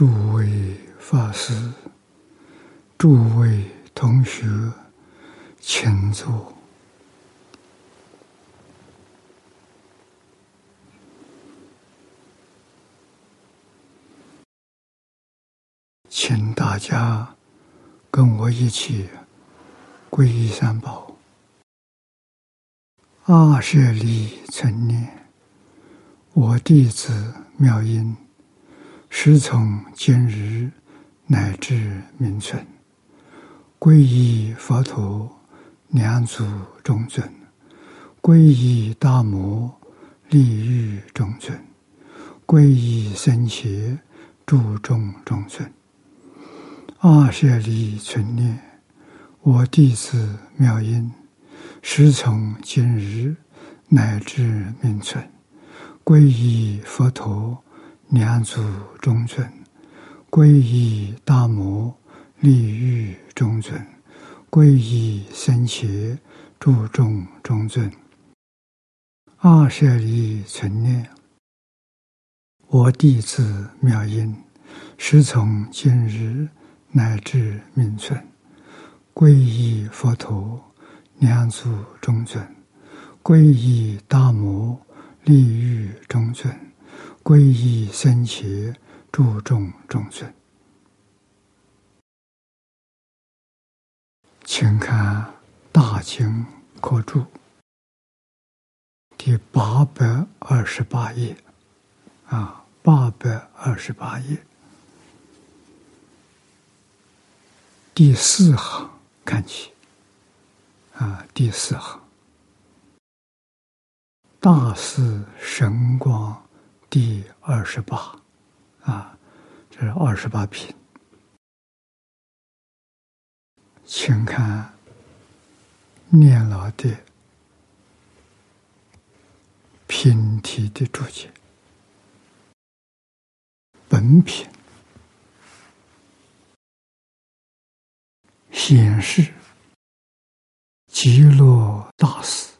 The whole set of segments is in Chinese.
诸位法师、诸位同学，请坐，请大家跟我一起皈依三宝。阿舍利存念，我弟子妙音。时从今日乃至明存，皈依佛陀，两祖中尊；皈依大摩，利欲中尊；皈依僧伽，注众中尊。阿舍利存念，我弟子妙音，时从今日乃至明存，皈依佛陀。两祖中尊，皈依大摩利欲中尊，皈依僧伽注众中尊。二舍利存念，我弟子妙音，师从今日乃至命存，皈依佛陀两祖中尊，皈依大摩利欲中尊。皈依僧伽，注重众生。请看《大经科注》第八百二十八页，啊，八百二十八页第四行看起，啊，第四行，大士神光。第二十八，啊，这是二十八品，请看念老的品题的注解。本品显示极乐大师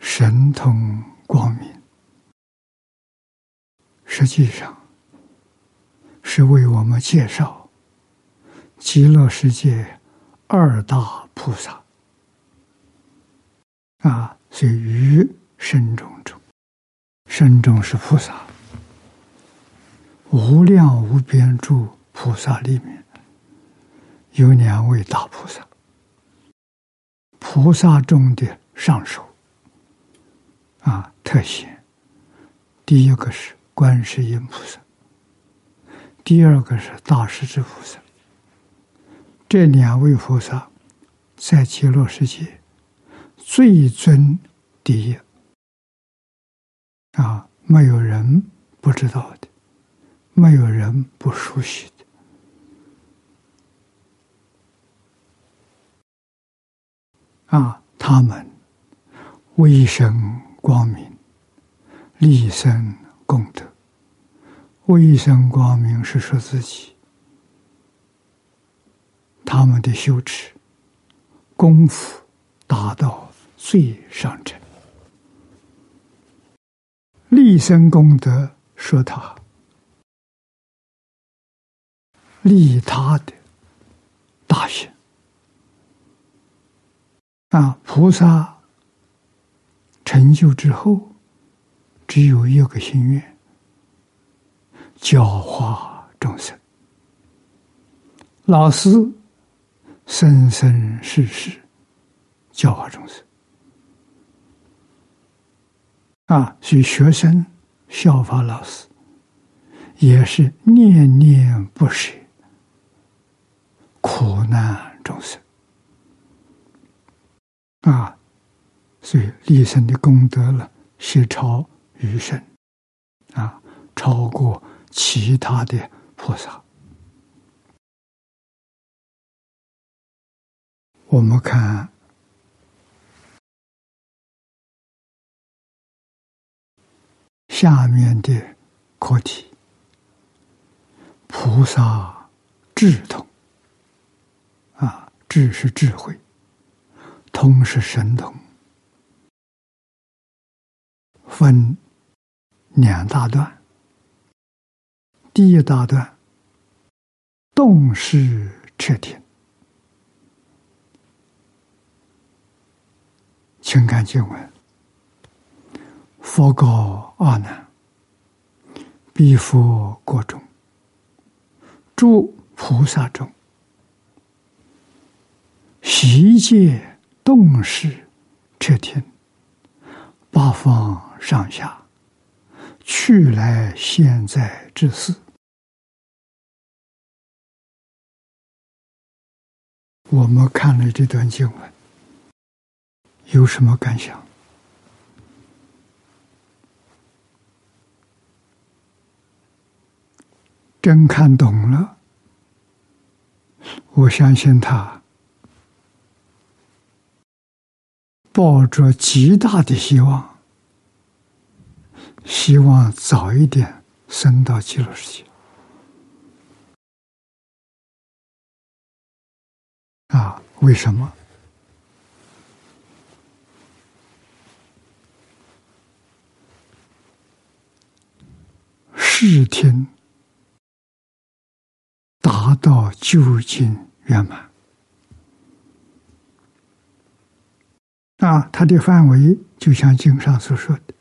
神通光明。实际上，是为我们介绍极乐世界二大菩萨啊，所以于身中中，身中是菩萨，无量无边诸菩萨里面有两位大菩萨，菩萨中的上首啊，特显。第一个是。观世音菩萨，第二个是大势至菩萨。这两位菩萨在极乐世界最尊第一啊，没有人不知道的，没有人不熟悉的啊。他们为生光明，立身功德。一生光明是说自己，他们的修持功夫达到最上乘，立身功德说他。利他的大行啊，菩萨成就之后，只有一个心愿。教化众生，老师生生世世教化众生。啊，所以学生效法老师，也是念念不舍苦难众生。啊，所以立身的功德了，是超余生啊，超过。其他的菩萨，我们看下面的课题：菩萨智通。啊，智是智慧，通是神通，分两大段。第一大段动视彻天。请看经文：佛告阿难，彼佛国中，诸菩萨中，悉界动视彻天，八方上下，去来现在之事。我们看了这段经文。有什么感想？真看懂了，我相信他抱着极大的希望，希望早一点升到极乐世界。啊，为什么？视听达到究竟圆满啊！它的范围就像经上所说的，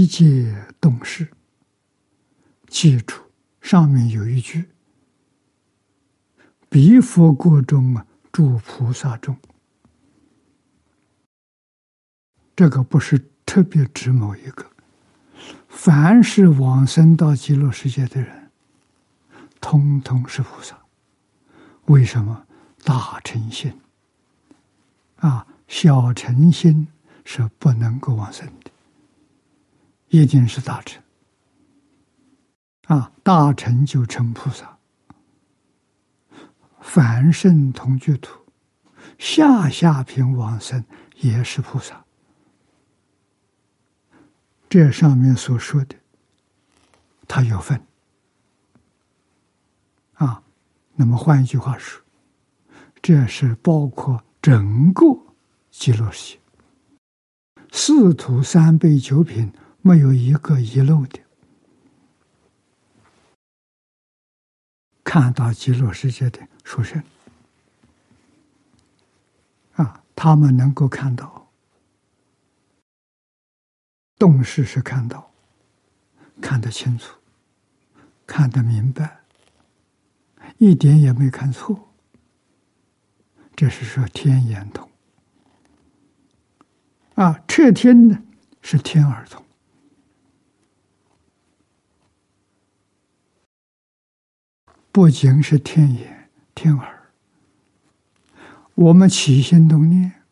悉界动事。记住，上面有一句。彼佛国中啊，诸菩萨中，这个不是特别指某一个，凡是往生到极乐世界的人，通通是菩萨。为什么？大乘心啊，小乘心是不能够往生的，一定是大乘啊，大乘就成菩萨。凡圣同居土，下下品往生也是菩萨。这上面所说的，他有份啊。那么换一句话说，这是包括整个极乐世界，四土三辈九品没有一个遗漏的。看到极乐世界的书生啊，他们能够看到，动势是看到，看得清楚，看得明白，一点也没看错。这是说天眼通啊，彻天呢是天耳通。不仅是天眼、天耳，我们起心动念，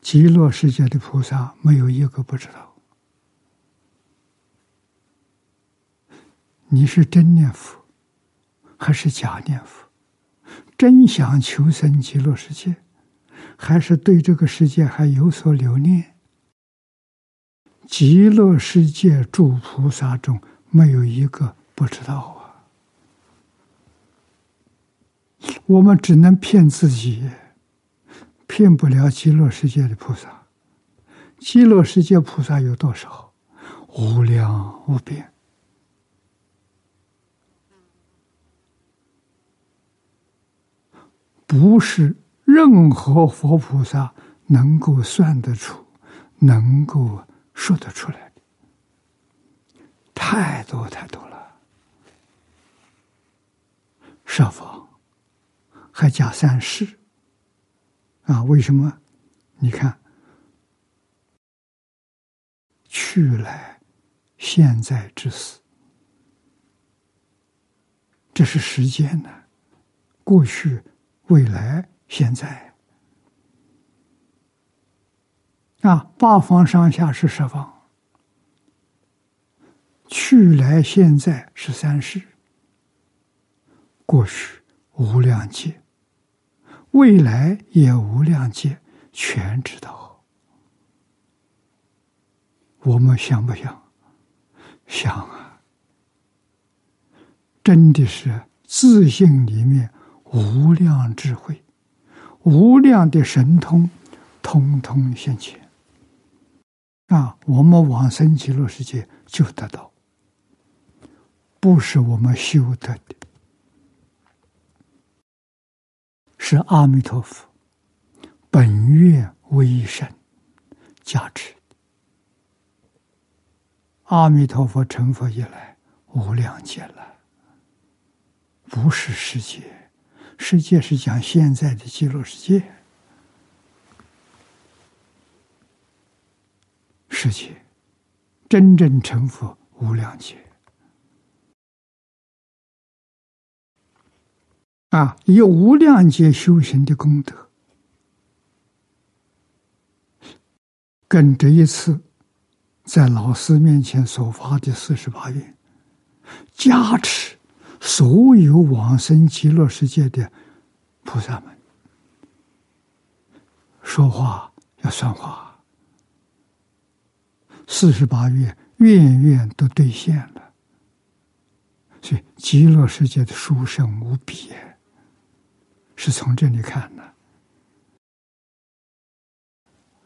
极乐世界的菩萨没有一个不知道。你是真念佛，还是假念佛？真想求生极乐世界，还是对这个世界还有所留恋？极乐世界诸菩萨中，没有一个。不知道啊，我们只能骗自己，骗不了极乐世界的菩萨。极乐世界菩萨有多少？无量无边，不是任何佛菩萨能够算得出、能够说得出来的，太多太多了。设防，还加三世啊？为什么？你看，去来现在之死，这是时间呢？过去、未来、现在啊，八方上下是十方，去来现在是三世。过去无量劫，未来也无量劫，全知道。我们想不想？想啊！真的是自信里面无量智慧，无量的神通，通通现前。啊，我们往生极乐世界就得到，不是我们修得的，是阿弥陀佛本愿威神加持。阿弥陀佛成佛以来，无量劫来，不是世界，世界是讲现在的极乐世界。世界真正成佛无量劫啊！以无量劫修行的功德，跟这一次在老师面前所发的四十八愿，加持所有往生极乐世界的菩萨们，说话要算话。四十八愿，愿愿都兑现了，所以极乐世界的殊胜无比，是从这里看的。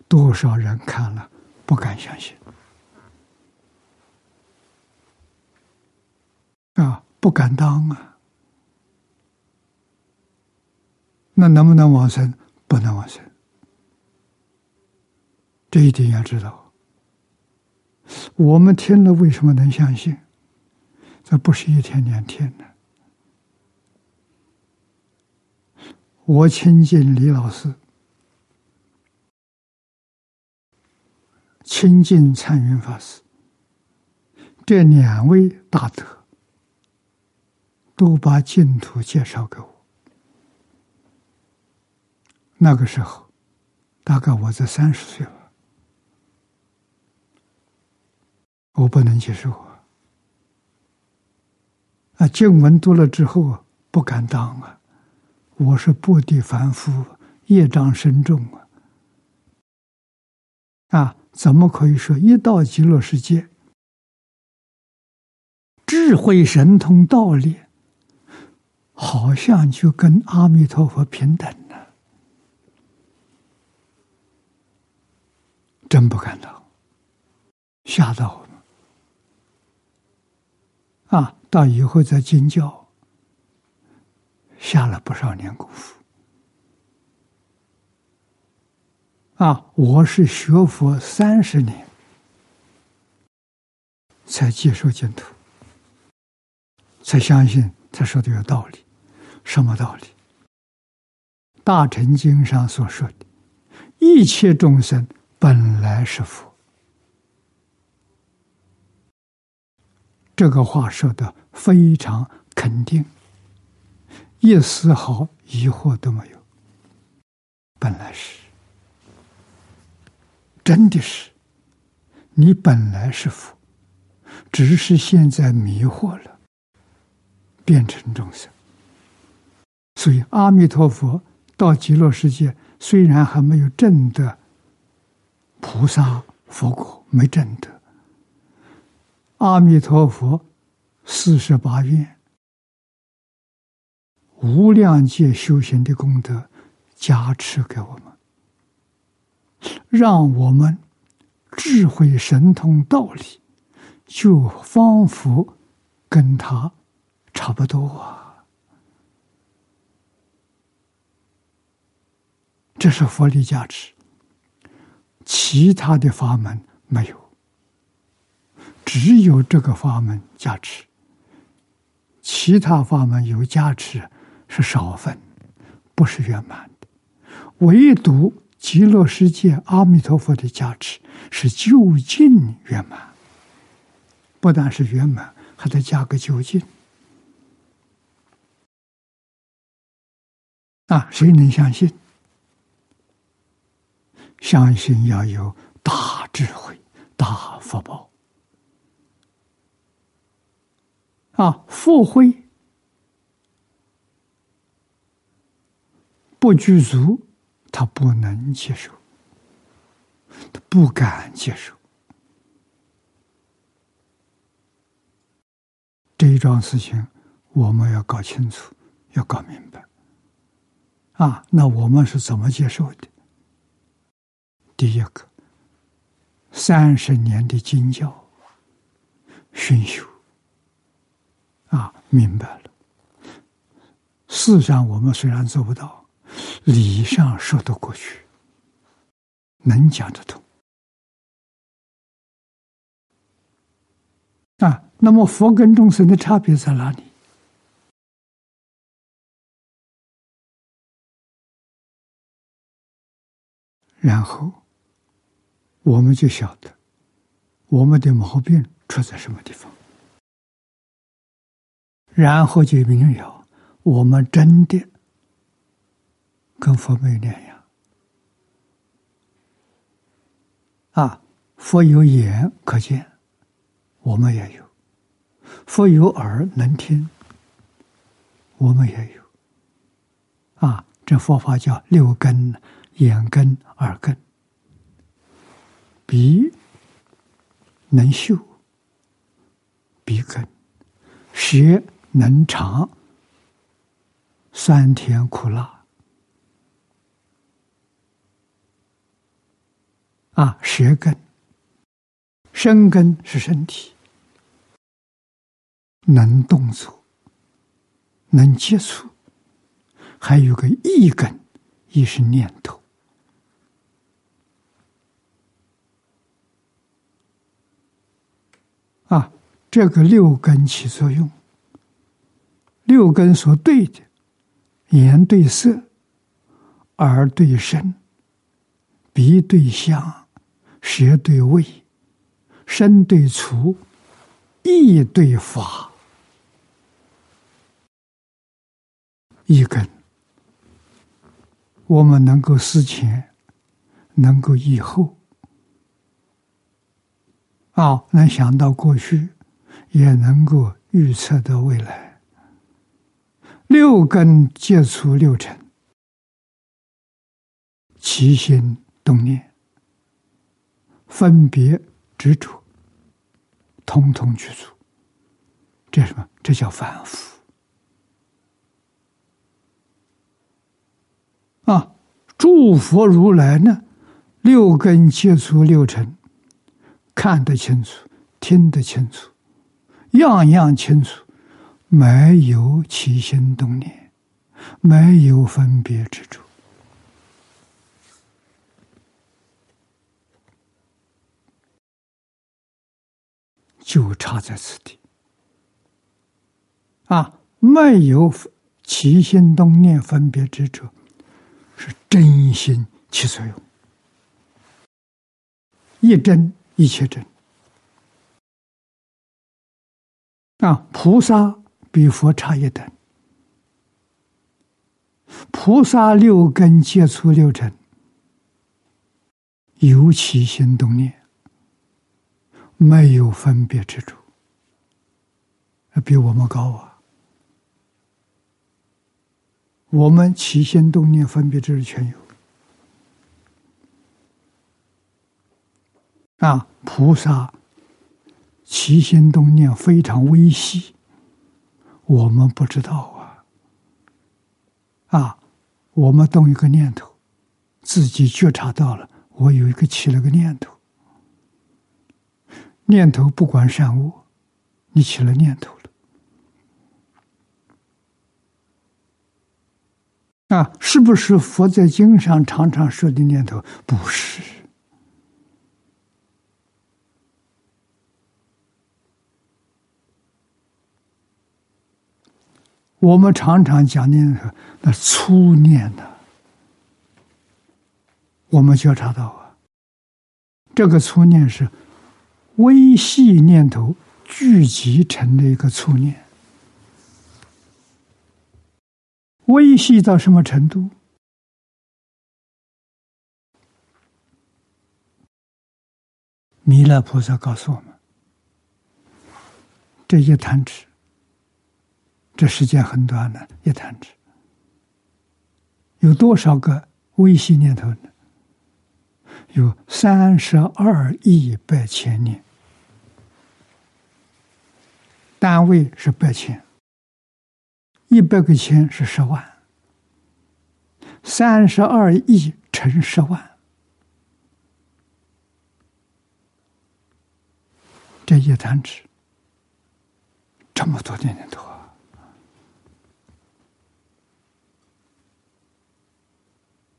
多少人看了不敢相信啊，不敢当啊，那能不能往生？不能往生，这一点要知道。我们听了为什么能相信？这不是一天两天的。我亲近李老师，亲近参云法师，这两位大德都把净土介绍给我。那个时候，大概我在三十岁了。我不能接受啊！啊，经文读了之后不敢当啊！我是不地凡夫，业障深重啊！啊，怎么可以说一到极乐世界，智慧神通道理，好像就跟阿弥陀佛平等呢？真不敢当，吓到我。啊，到以后在经教下了不少年功夫。啊，我是学佛三十年才接受净土，才相信他说的有道理。什么道理？《大乘经》上所说的“一切众生本来是佛”。这个话说的非常肯定，一丝毫疑惑都没有。本来是，真的是，你本来是佛，只是现在迷惑了，变成众生。所以阿弥陀佛到极乐世界，虽然还没有证得菩萨佛果，没证得。阿弥陀佛，四十八愿，无量界修行的功德加持给我们，让我们智慧神通道理，就仿佛跟他差不多啊！这是佛力加持，其他的法门没有。只有这个法门加持，其他法门有加持是少分，不是圆满的。唯独极乐世界阿弥陀佛的加持是究竟圆满，不但是圆满，还得加个究竟。啊，谁能相信？相信要有大智慧、大福报。啊，复会不具足，他不能接受，他不敢接受。这一桩事情，我们要搞清楚，要搞明白。啊，那我们是怎么接受的？第一个，三十年的经教熏修，啊，明白了。事上我们虽然做不到，理上说得过去，能讲得通。啊，那么佛跟众生的差别在哪里？然后，我们就晓得我们的毛病出在什么地方，然后就明了我们真的跟佛没有两样。啊，佛有眼可见，我们也有；佛有耳能听，我们也有。啊，这佛法叫六根。眼根、耳根、鼻能嗅，鼻根；舌能尝酸甜苦辣。啊，舌根、身根是身体，能动作，能接触，还有个意根，意是念头。啊，这个六根起作用，六根所对的，眼对色，耳对声，鼻对香，舌对味，身对触，意对法，一根，我们能够思前，能够以后。啊，能想到过去，也能够预测到未来。六根接触六尘，起心动念，分别执着，通通去除。这什么？这叫反复。啊，诸佛如来呢？六根接触六尘。看得清楚，听得清楚，样样清楚，没有起心动念，没有分别之处，就差在此地。啊，没有起心动念、分别之处，是真心起作用，一真。一切真啊！菩萨比佛差一等，菩萨六根接触六尘，有起心动念，没有分别之处，比我们高啊！我们起心动念、分别之处全有。啊，菩萨起心动念非常微细，我们不知道啊。啊，我们动一个念头，自己觉察到了，我有一个起了个念头，念头不管善恶，你起了念头了，啊，是不是佛在经上常常说的念头？不是。我们常常讲的那粗念呢，我们觉察到啊，这个粗念是微细念头聚集成的一个粗念，微细到什么程度？弥勒菩萨告诉我们，这一弹指。这时间很短的，一弹指，有多少个微细念头呢？有三十二亿百千年，单位是百千，一百个千是十万，三十二亿乘十万，这一弹指，这么多年头啊！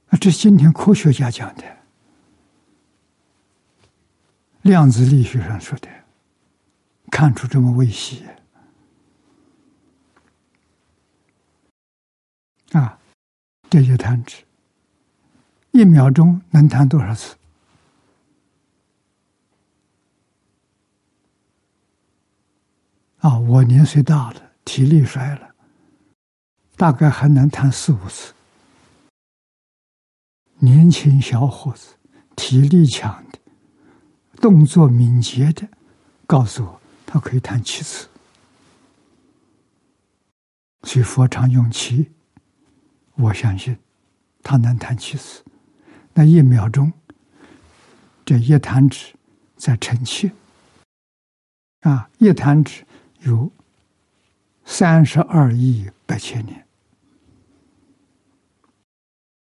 啊，这今天科学家讲的，量子力学上说的，看出这么微细啊！这些弹指，一秒钟能弹多少次？啊，我年岁大了，体力衰了，大概还能弹四五次。年轻小伙子，体力强的，动作敏捷的，告诉我他可以弹七次。所以佛常用七。我相信，他能弹七次。那一秒钟，这一弹指在乘七，啊，一弹指有三十二亿八千年。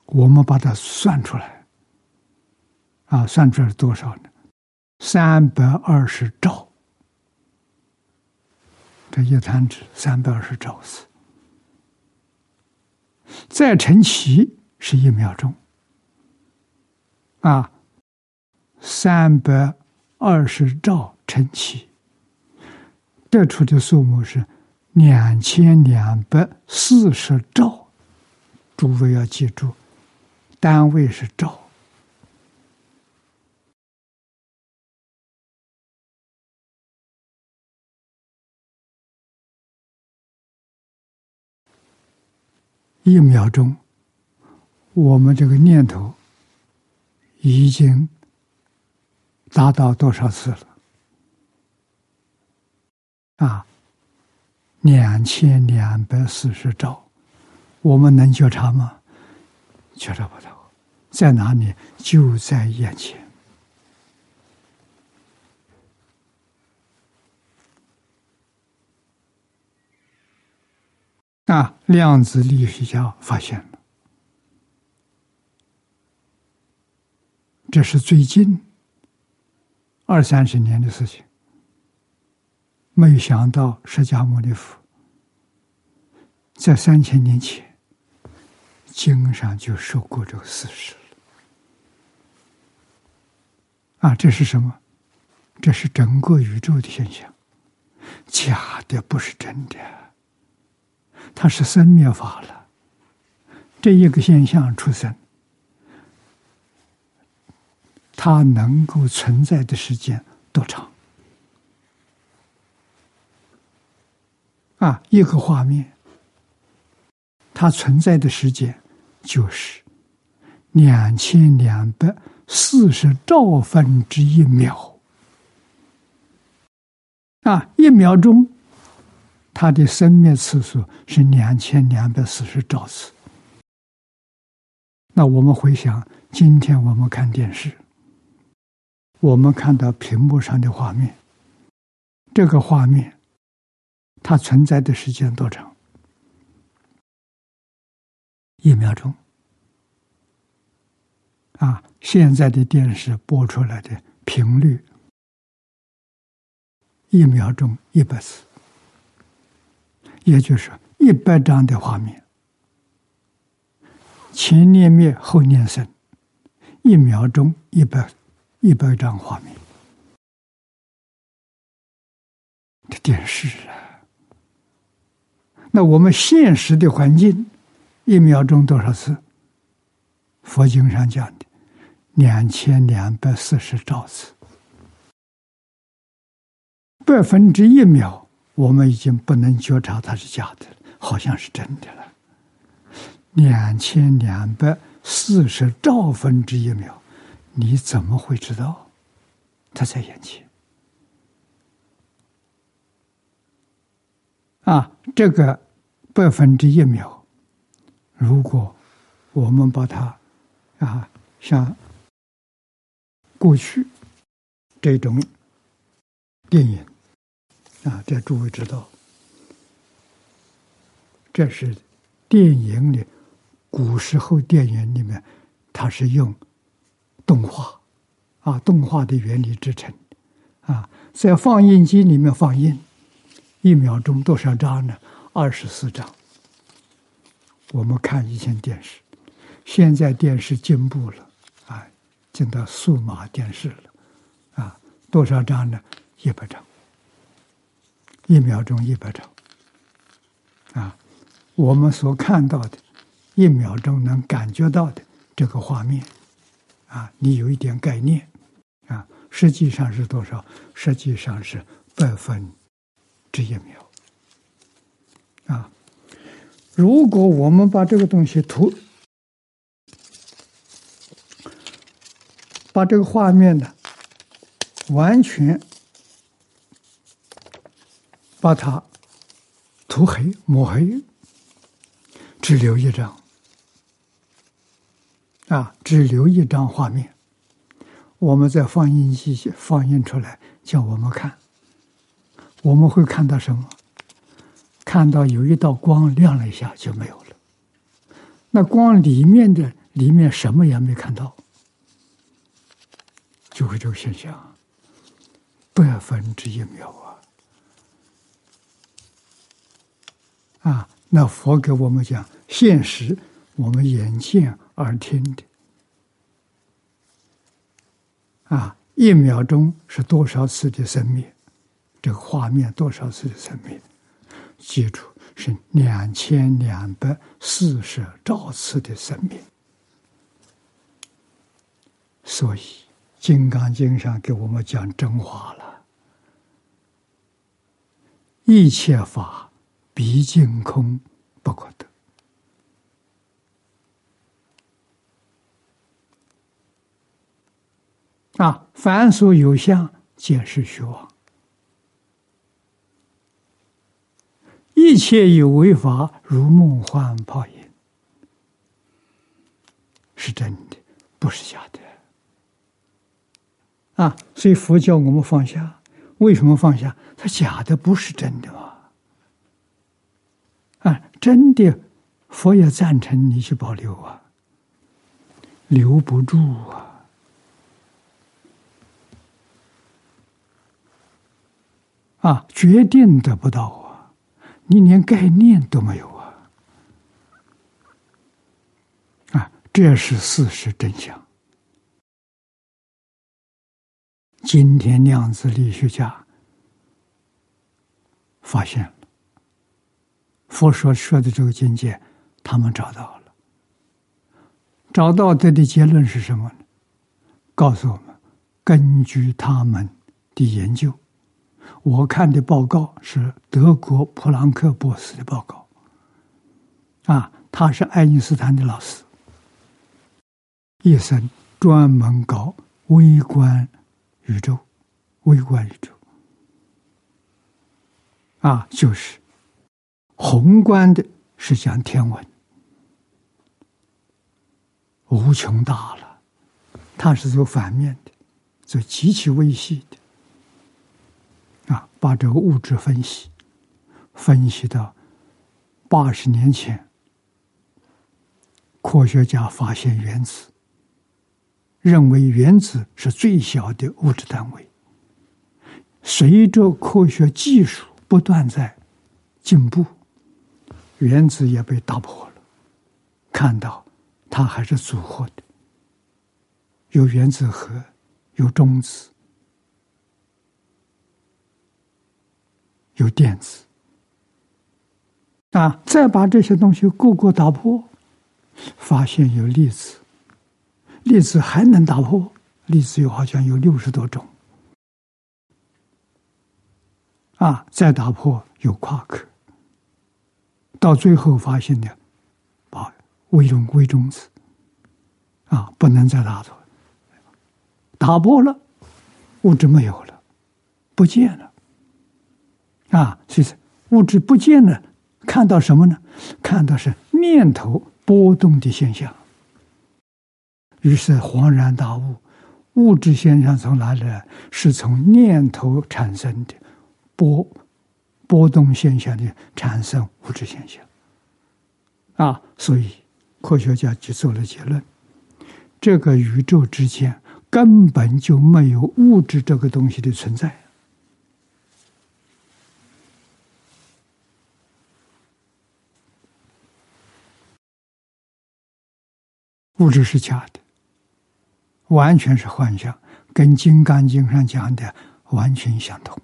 我们把它算出来，啊，算出来多少呢？三百二十兆。这一弹指三百二十兆次。再乘七是一秒钟，啊，三百二十兆乘七，得出的数目是两千两百四十兆。诸位要记住，单位是兆。一秒钟，我们这个念头已经达到多少次了？啊，两千两百四十兆，我们能觉察吗？觉察不到，在哪里？就在眼前。啊，量子力学家发现了，这是最近二三十年的事情。没想到释迦牟尼佛在三千年前经上就说过这个事实。啊，这是什么？这是整个宇宙的现象，假的不是真的。它是生灭法了，这一个现象出生，它能够存在的时间多长？啊，一个画面，它存在的时间就是两千两百四十兆分之一秒，啊，一秒钟。它的生灭次数是两千两百四十兆次。那我们回想，今天我们看电视，我们看到屏幕上的画面，这个画面它存在的时间多长？一秒钟。啊，现在的电视播出来的频率，一秒钟一百次。也就是一百张的画面，前念灭后念生，一秒钟一百一百张画面。这电视啊，那我们现实的环境，一秒钟多少次？佛经上讲的两千两百四十兆次，百分之一秒。我们已经不能觉察它是假的了，好像是真的了。两千两百四十兆分之一秒，你怎么会知道它在眼前？啊，这个百分之一秒，如果我们把它啊，像过去这种电影。啊，这诸位知道，这是电影里古时候电影里面，它是用动画啊，动画的原理制成啊，在放映机里面放映，一秒钟多少张呢？二十四张。我们看以前电视，现在电视进步了啊，进到数码电视了啊，多少张呢？一百张，一秒钟一百张啊。我们所看到的，一秒钟能感觉到的这个画面，啊，你有一点概念，啊，实际上是多少？实际上是百分之一秒，啊，如果我们把这个东西图，把这个画面呢，完全把它涂黑、抹黑。只留一张，啊，只留一张画面。我们在放映机放映出来，叫我们看，我们会看到什么？看到有一道光亮了一下就没有了。那光里面的里面什么也没看到，就会这个现象，百分之一秒啊！啊。那佛给我们讲现实，我们眼见耳听的，啊，一秒钟是多少次的生灭？这个画面多少次的生灭？记住是两千两百四十兆次的生灭。所以《金刚经》上给我们讲真话了，一切法。毕竟空不可得啊！凡所有相，皆是虚妄。一切有为法，如梦幻泡影，是真的，不是假的。啊！所以佛教我们放下，为什么放下？它假的不是真的嘛？啊，真的，佛也赞成你去保留啊，留不住啊，啊，决定得不到啊，你连概念都没有啊，啊，这是事实真相。今天量子力学家发现了。佛说说的这个境界，他们找到了。找到的的结论是什么呢？告诉我们，根据他们的研究，我看的报告是德国普朗克博士的报告。啊，他是爱因斯坦的老师，一生专门搞微观宇宙，微观宇宙。啊，就是。宏观的是讲天文，无穷大了，它是做反面的，做极其微细的，啊，把这个物质分析，分析到八十年前，科学家发现原子，认为原子是最小的物质单位，随着科学技术不断在进步。原子也被打破了，看到它还是组合的，有原子核，有中子，有电子，啊，再把这些东西个个打破，发现有粒子，粒子还能打破，粒子有好像有六十多种，啊，再打破有夸克。到最后发现的，把微中微中子啊，不能再打破，打破了，物质没有了，不见了啊！其实物质不见了，看到什么呢？看到是念头波动的现象。于是恍然大悟：物质现象从哪里来？是从念头产生的波。波动现象的产生物质现象，啊，所以科学家就做了结论：这个宇宙之间根本就没有物质这个东西的存在。物质是假的，完全是幻象，跟《金刚经》上讲的完全相同。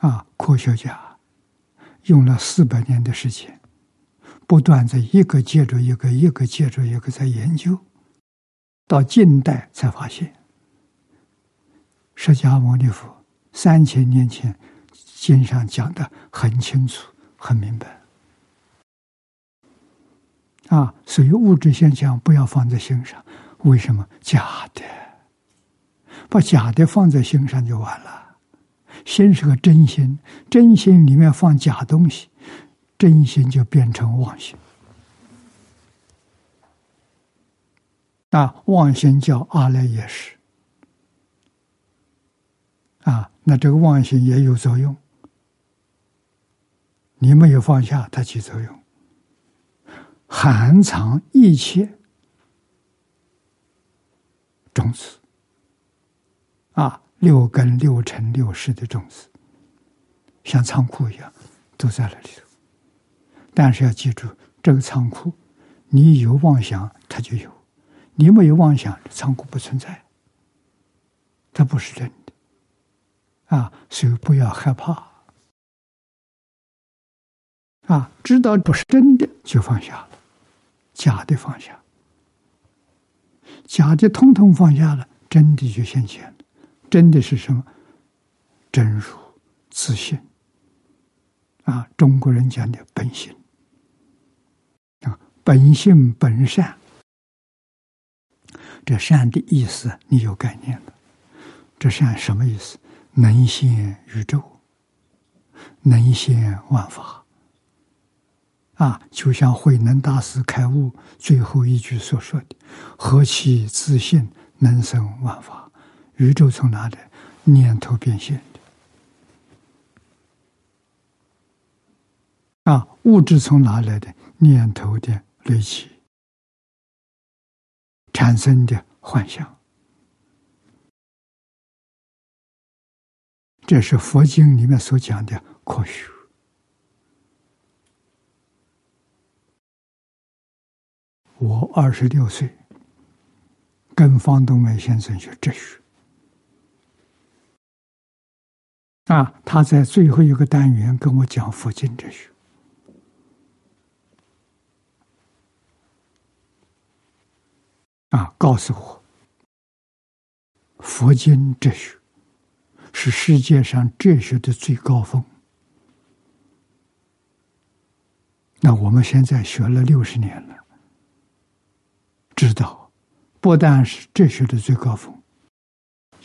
啊，科学家用了四百年的时间，不断在一个接着一个，一个接着一个在研究，到近代才发现，释迦牟尼佛三千年前经上讲的很清楚、很明白。啊，所以物质现象不要放在心上。为什么？假的，把假的放在心上就完了。心是个真心，真心里面放假东西，真心就变成妄心。啊，妄心叫阿赖耶识。啊，那这个妄心也有作用。你没有放下，它起作用。含藏一切种子啊，六根、六尘、六识的种子，像仓库一样，都在那里头。但是要记住，这个仓库，你有妄想，它就有；你没有妄想，仓库不存在，它不是真的啊。所以不要害怕啊，知道不是真的，就放下了。假的放下，假的通通放下了，真的就现前。真的是什么？真如自信啊！中国人讲的本性啊，本性本善。这善的意思你有概念了？这善什么意思？能现宇宙，能现万法。啊，就像慧能大师开悟最后一句所说的：“何其自信，能生万法。”宇宙从哪里？念头变现的。啊，物质从哪来的？念头的累积产生的幻象。这是佛经里面所讲的科学。我二十六岁，跟方东梅先生学哲学。啊，他在最后一个单元跟我讲佛经哲学。啊，告诉我，佛经哲学是世界上哲学的最高峰。那我们现在学了六十年了。知道，不但是哲学的最高峰，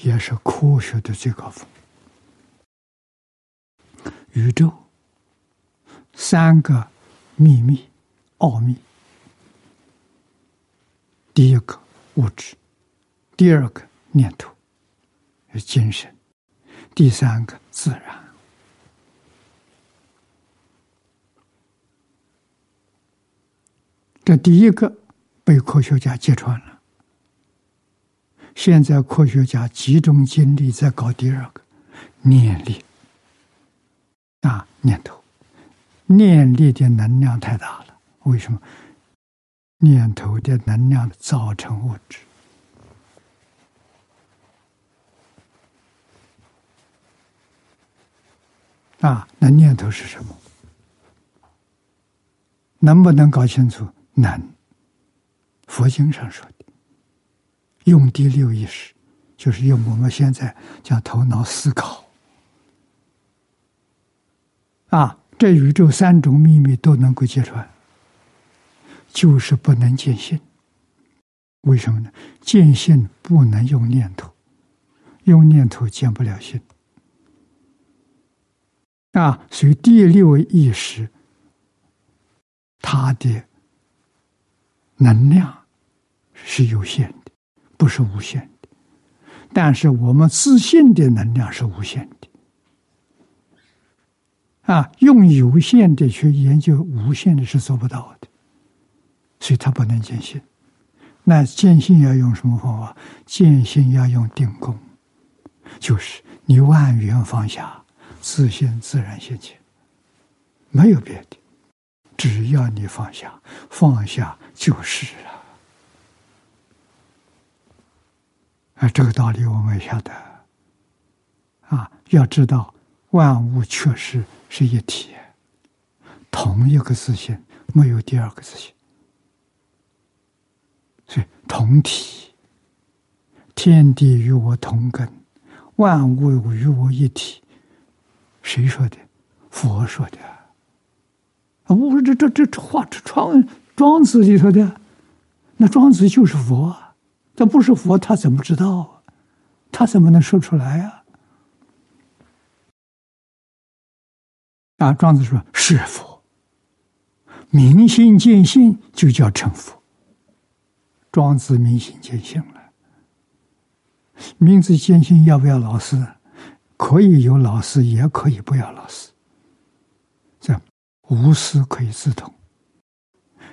也是科学的最高峰。宇宙三个秘密奥秘：第一个物质，第二个念头是精神，第三个自然。这第一个。被科学家揭穿了。现在科学家集中精力在搞第二个念力啊，念头，念力的能量太大了。为什么？念头的能量造成物质啊？那念头是什么？能不能搞清楚？能。佛经上说的，用第六意识，就是用我们现在叫头脑思考。啊，这宇宙三种秘密都能够揭穿，就是不能见性。为什么呢？见性不能用念头，用念头见不了性。啊，所以第六意识，它的。能量是有限的，不是无限的。但是我们自信的能量是无限的。啊，用有限的去研究无限的是做不到的。所以他不能见性。那见性要用什么方法？见性要用定功，就是你万缘放下，自信自然现前，没有别的。只要你放下，放下就是了。啊，这个道理我们晓得。啊，要知道万物确实是一体，同一个自性，没有第二个自性，所以同体，天地与我同根，万物与我一体。谁说的？佛说的。啊，我说这这这话，这庄庄子里头的，那庄子就是佛，他不是佛，他怎么知道？他怎么能说出来啊？啊，庄子说是佛，明心见性就叫成佛。庄子明心见性了，明心见性要不要老师？可以有老师，也可以不要老师。这无师可以自通，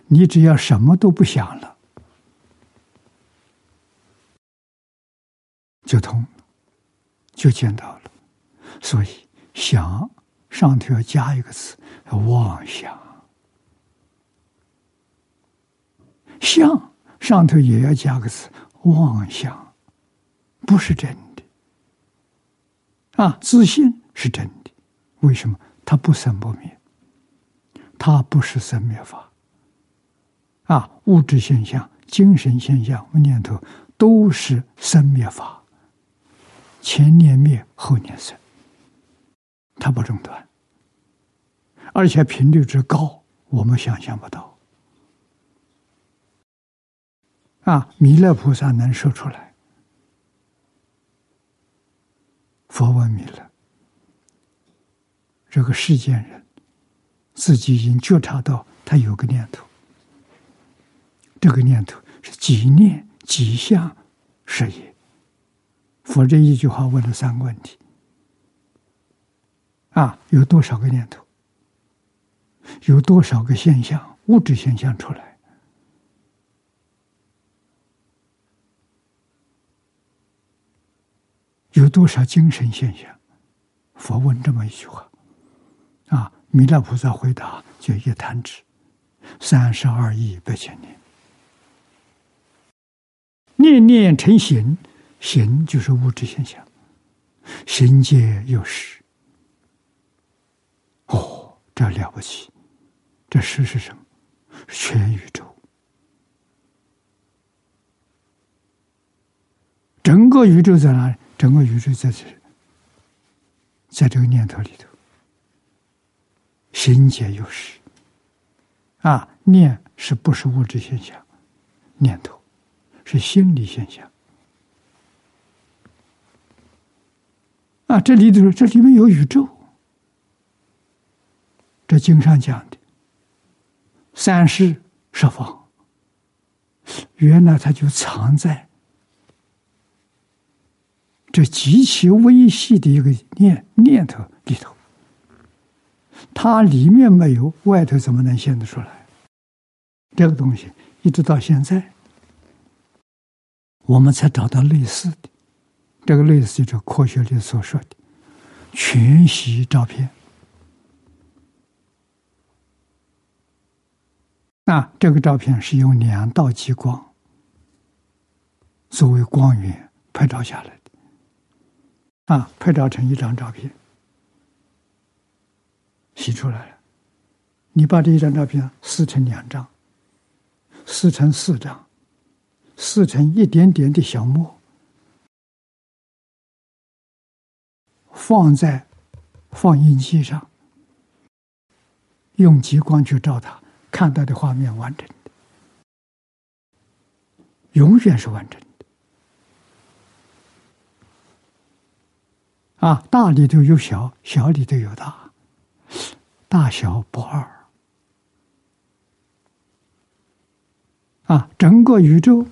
你只要什么都不想了，就通，就见到了。所以想。上头要加一个词，妄想；相上头也要加个词，妄想，不是真的。啊，自信是真的，为什么？它不生不灭，它不是生灭法。啊，物质现象、精神现象、念头都是生灭法，前念灭，后念生。它不中断，而且频率之高，我们想象不到。啊，弥勒菩萨能说出来，佛问弥勒：“这个世间人，自己已经觉察到他有个念头，这个念头是几念几相是也？”佛这一句话问了三个问题。啊，有多少个念头？有多少个现象？物质现象出来？有多少精神现象？佛问这么一句话，啊，弥勒菩萨回答就一弹指，三十二亿八千年，念念成形，形就是物质现象，形界有实。哦，这了不起！这诗是什么？全宇宙，整个宇宙在哪里？整个宇宙在这，在这个念头里头。心结有实啊，念是不是物质现象？念头是心理现象啊！这里头，这里面有宇宙。这经上讲的。三世十方，原来它就藏在这极其微细的一个念念头里头，它里面没有，外头怎么能现得出来？这个东西一直到现在，我们才找到类似的，这个类似就是科学里所说的全息照片。那这个照片是用两道激光作为光源拍照下来的，啊，拍照成一张照片，洗出来了。你把这一张照片撕成两张，撕成四张，撕成一点点的小沫，放在放映机上，用激光去照它。看到的画面完整的，永远是完整的。啊，大里头有小，小里头有大，大小不二。啊，整个宇宙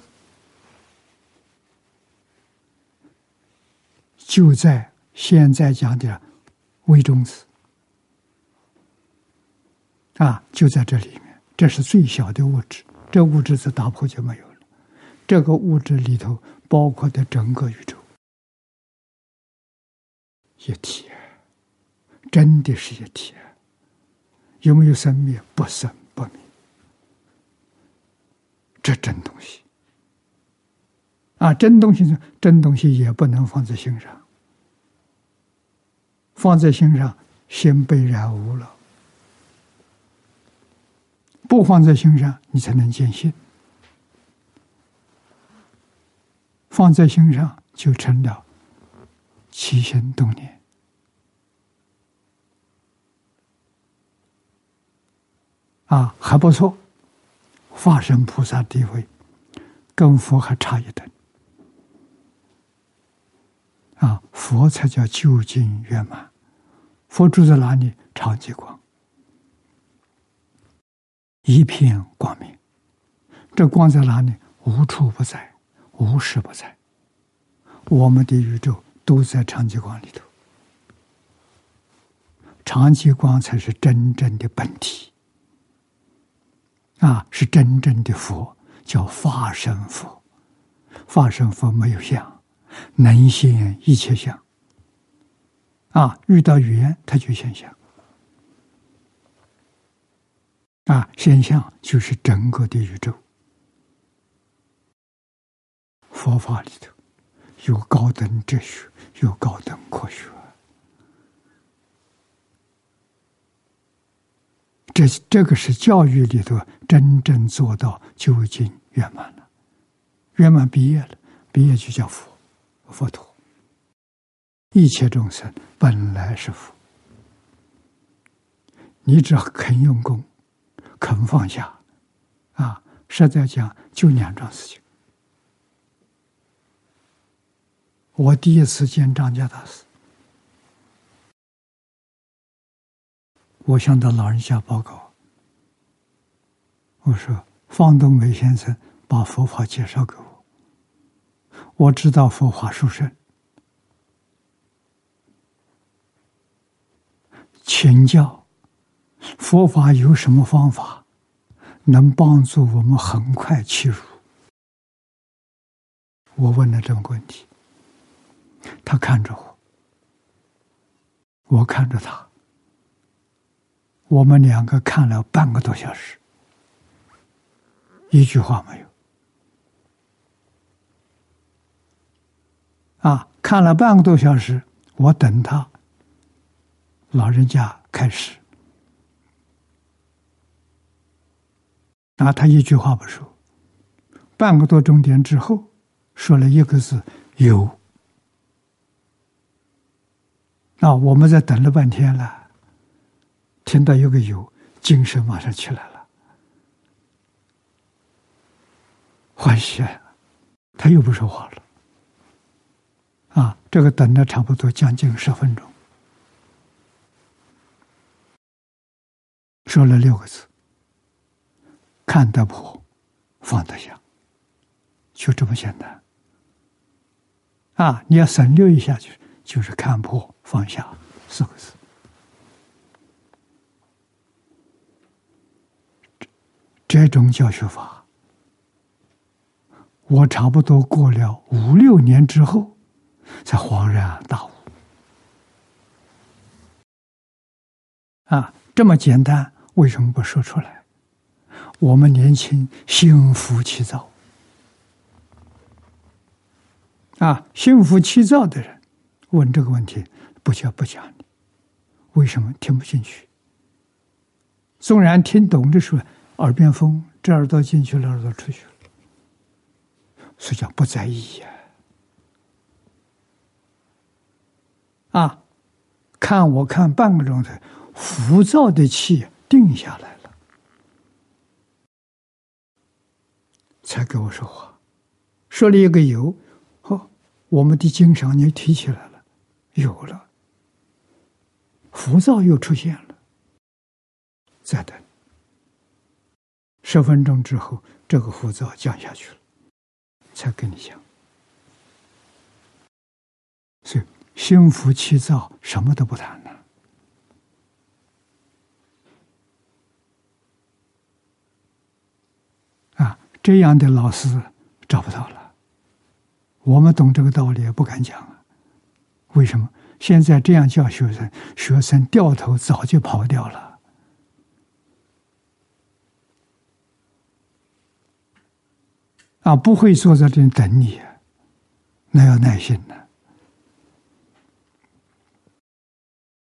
就在现在讲的微中子，啊，就在这里面。这是最小的物质，这物质子打破就没有了。这个物质里头包括的整个宇宙一体，真的是一体。有没有生灭？不生不灭，这真东西啊！真东西呢？真东西也不能放在心上，放在心上，心被染污了。不放在心上，你才能见性；放在心上，就成了起心动念。啊，还不错，化身菩萨地位跟佛还差一等。啊，佛才叫究竟圆满，佛住在哪里？长吉光，一片光明。这光在哪里？无处不在，无时不在。我们的宇宙都在长吉光里头，长吉光才是真正的本体。啊，是真正的佛，叫法身佛。法身佛没有相，能现一切相。啊，遇到缘，它就现象。啊，现象就是整个的宇宙。佛法里头有高等哲学，有高等科学。这这个是教育里头真正做到究竟圆满了，圆满毕业了，毕业就叫佛，佛陀。一切众生本来是佛，你只要肯用功，肯放下，啊，实在讲就两桩事情。我第一次见张家大师。我向他老人家报告，我说：“方东梅先生把佛法介绍给我，我知道佛法殊胜，请教佛法有什么方法能帮助我们很快切入？”我问了这么个问题，他看着我，我看着他。我们两个看了半个多小时，一句话没有。啊，看了半个多小时，我等他，老人家开始，啊，他一句话不说，半个多钟点之后，说了一个字“有”。啊，我们在等了半天了。听到有个有，精神马上起来了，欢喜，他又不说话了。啊，这个等了差不多将近十分钟，说了六个字：看得破，放得下，就这么简单。啊，你要省略一下，就是就是看破放下四个字。这种教学法，我差不多过了五六年之后，才恍然大悟。啊，这么简单，为什么不说出来？我们年轻心浮气躁，啊，心浮气躁的人问这个问题，不讲不讲的，为什么听不进去？纵然听懂的时候。耳边风，这耳朵进去了，耳朵出去了，所以叫不在意呀。啊，看我看半个钟头，浮躁的气定下来了，才跟我说话，说了一个有，哦，我们的精神就提起来了，有了，浮躁又出现了，再等。十分钟之后，这个浮躁降下去了，才跟你讲。所以心浮气躁，什么都不谈了。啊，这样的老师找不到了。我们懂这个道理也不敢讲啊。为什么？现在这样教学生，学生掉头早就跑掉了。啊，不会坐在这里等你，那要耐心呢。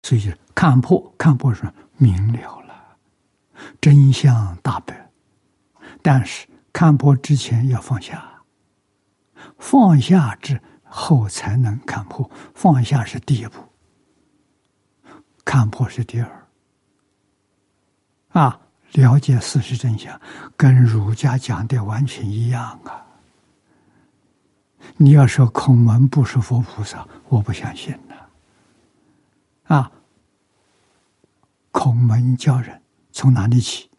所以看破，看破是明了了，真相大白。但是看破之前要放下，放下之后才能看破。放下是第一步，看破是第二。啊。了解事实真相，跟儒家讲的完全一样啊！你要说孔门不是佛菩萨，我不相信呢。啊，孔门教人从哪里起？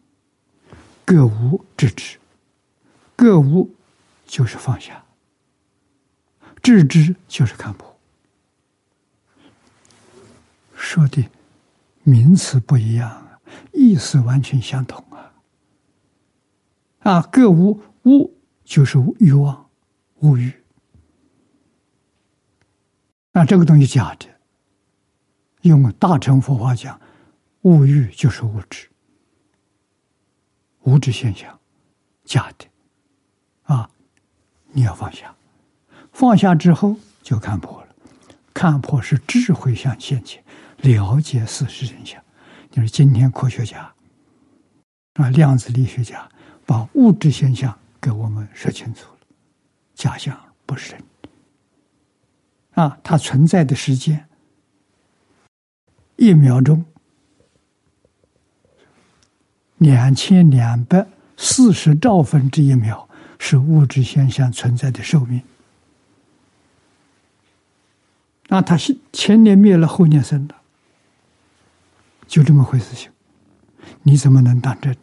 各无制止，各无就是放下，制止就是看破。说的名词不一样。意思完全相同啊！啊，各无物就是欲望、物欲。那这个东西假的，用大乘佛法讲，物欲就是物质，物质现象，假的。啊，你要放下，放下之后就看破了，看破是智慧向现前，了解事实真相。就是今天科学家啊，量子力学家把物质现象给我们说清楚了，假象不是真啊，它存在的时间一秒钟。两千两百四十兆分之一秒。是物质现象存在的寿命，那它是前年灭了，后年生的。就这么回事情，你怎么能当真？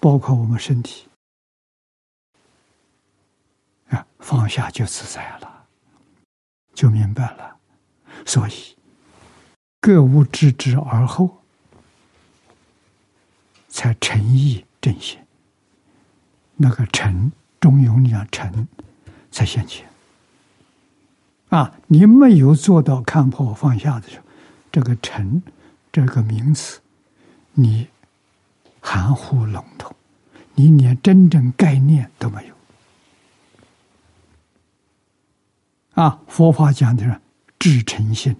包括我们身体啊，放下就自在了，就明白了。所以，各无知之而后，才诚意正心。那个诚，中庸讲诚，才现前。啊，你没有做到看破放下的时候，这个诚。这个名词，你含糊笼统，你连真正概念都没有。啊，佛法讲的是至诚心，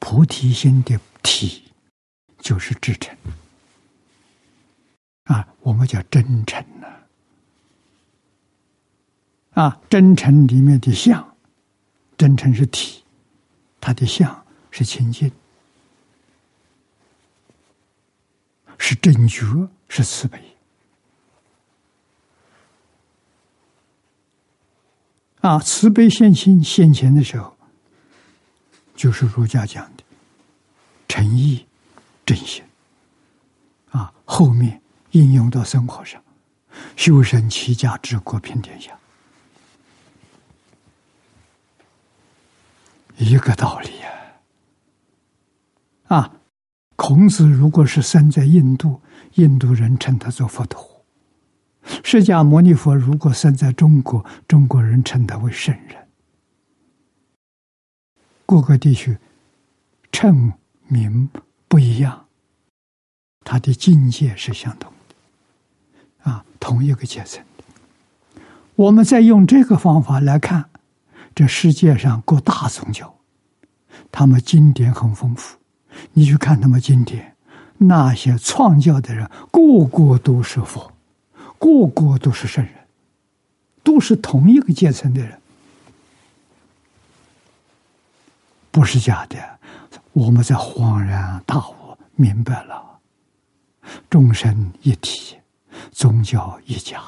菩提心的体就是至诚。啊，我们叫真诚呢。啊，啊真诚里面的相，真诚是体，它的相是清净。是正觉，是慈悲啊！慈悲现心现前的时候，就是儒家讲的诚意正心啊。后面应用到生活上，修身齐家治国平天下，一个道理呀！啊。孔子如果是生在印度，印度人称他做佛陀；释迦牟尼佛如果生在中国，中国人称他为圣人。各个地区称名不一样，他的境界是相同的，啊，同一个阶层的。我们再用这个方法来看，这世界上各大宗教，他们经典很丰富。你去看他们经典，那些创教的人，个个都是佛，个个都是圣人，都是同一个阶层的人，不是假的。我们在恍然大悟，明白了，众生一体，宗教一家，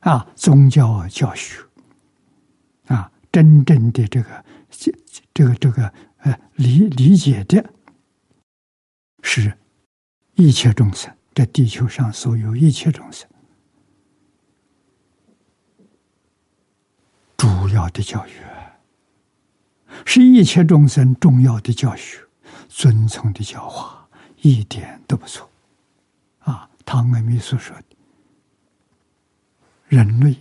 啊，宗教教学，真正的这个这这个这个。呃理理解的是，一切众生，在地球上所有一切众生，主要的教育，是一切众生重要的教学，尊崇的教化，一点都不错。啊，唐阿弥所说的，人类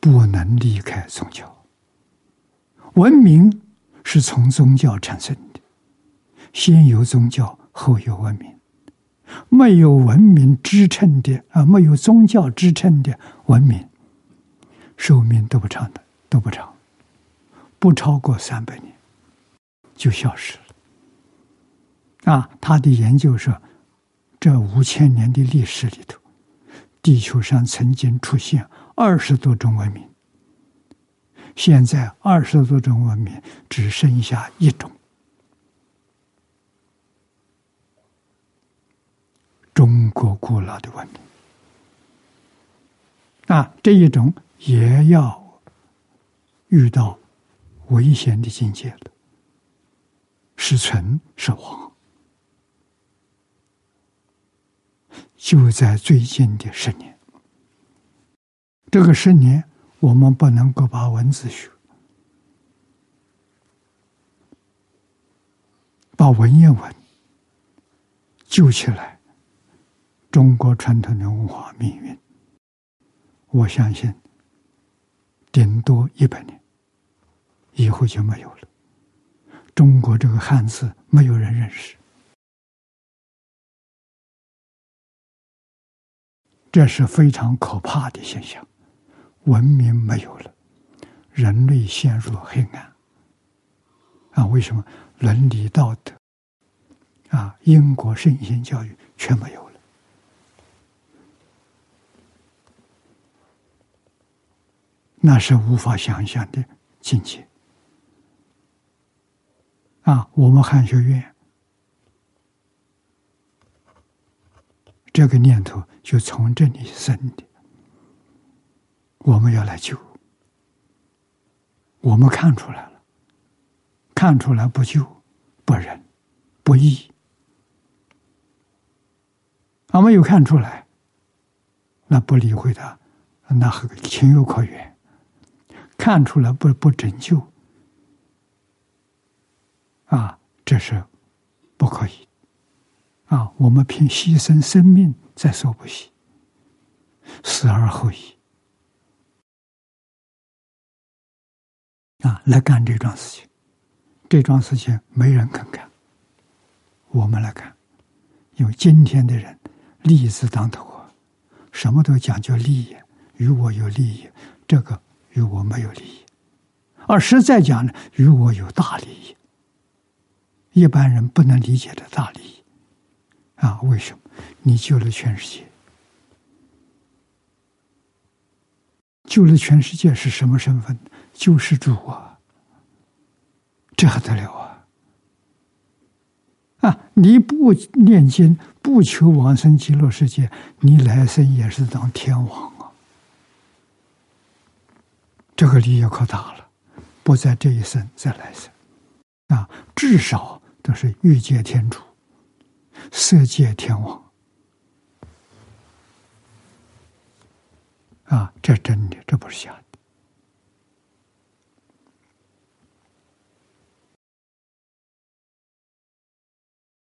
不能离开宗教，文明是从宗教产生的，先有宗教，后有文明。没有文明支撑的啊，没有宗教支撑的文明，寿命都不长的，都不长，不超过三百年就消失了。啊，他的研究说，这五千年的历史里头，地球上曾经出现二十多种文明，现在二十多种文明只剩下一种。中国古老的文明啊，这一种也要遇到危险的境界了，是存是亡，就在最近的十年。这个十年，我们不能够把文字学，把文言文救起来。中国传统的文化命运，我相信顶多一百年以后就没有了。中国这个汉字没有人认识，这是非常可怕的现象。文明没有了，人类陷入黑暗。啊，为什么伦理道德啊，英国圣贤教育全没有了？那是无法想象的境界啊！我们汉学院这个念头就从这里生的。我们要来救，我们看出来了，看出来不救不仁不义，啊，没有看出来，那不理会他，那情有可原。看出来不不拯救。啊，这是不可以。啊！我们凭牺牲生命在所不惜，死而后已。啊！来干这桩事情，这桩事情没人肯干，我们来干，因为今天的人利字当头啊，什么都讲究利益，与我有利益，这个。与我没有利益，而实在讲呢，与我有大利益。一般人不能理解的大利益啊！为什么？你救了全世界，救了全世界是什么身份？救世主啊！这还得了啊！啊！你不念经，不求往生极乐世界，你来生也是当天王啊。这个利益可大了，不在这一生再来生，啊，至少都是欲界天主、色界天王，啊，这真的，这不是假的，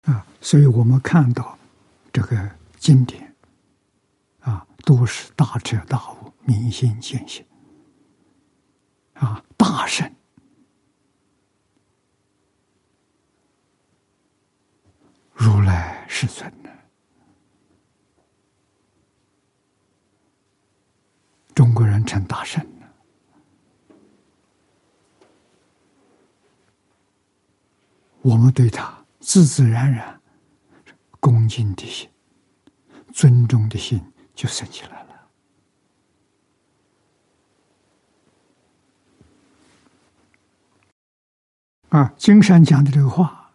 啊，所以我们看到这个经典，啊，都是大彻大悟、明心见性。啊，大圣，如来是尊呢？中国人称大圣呢？我们对他自自然然恭敬的心、尊重的心就升起来了。啊，经上讲的这个话，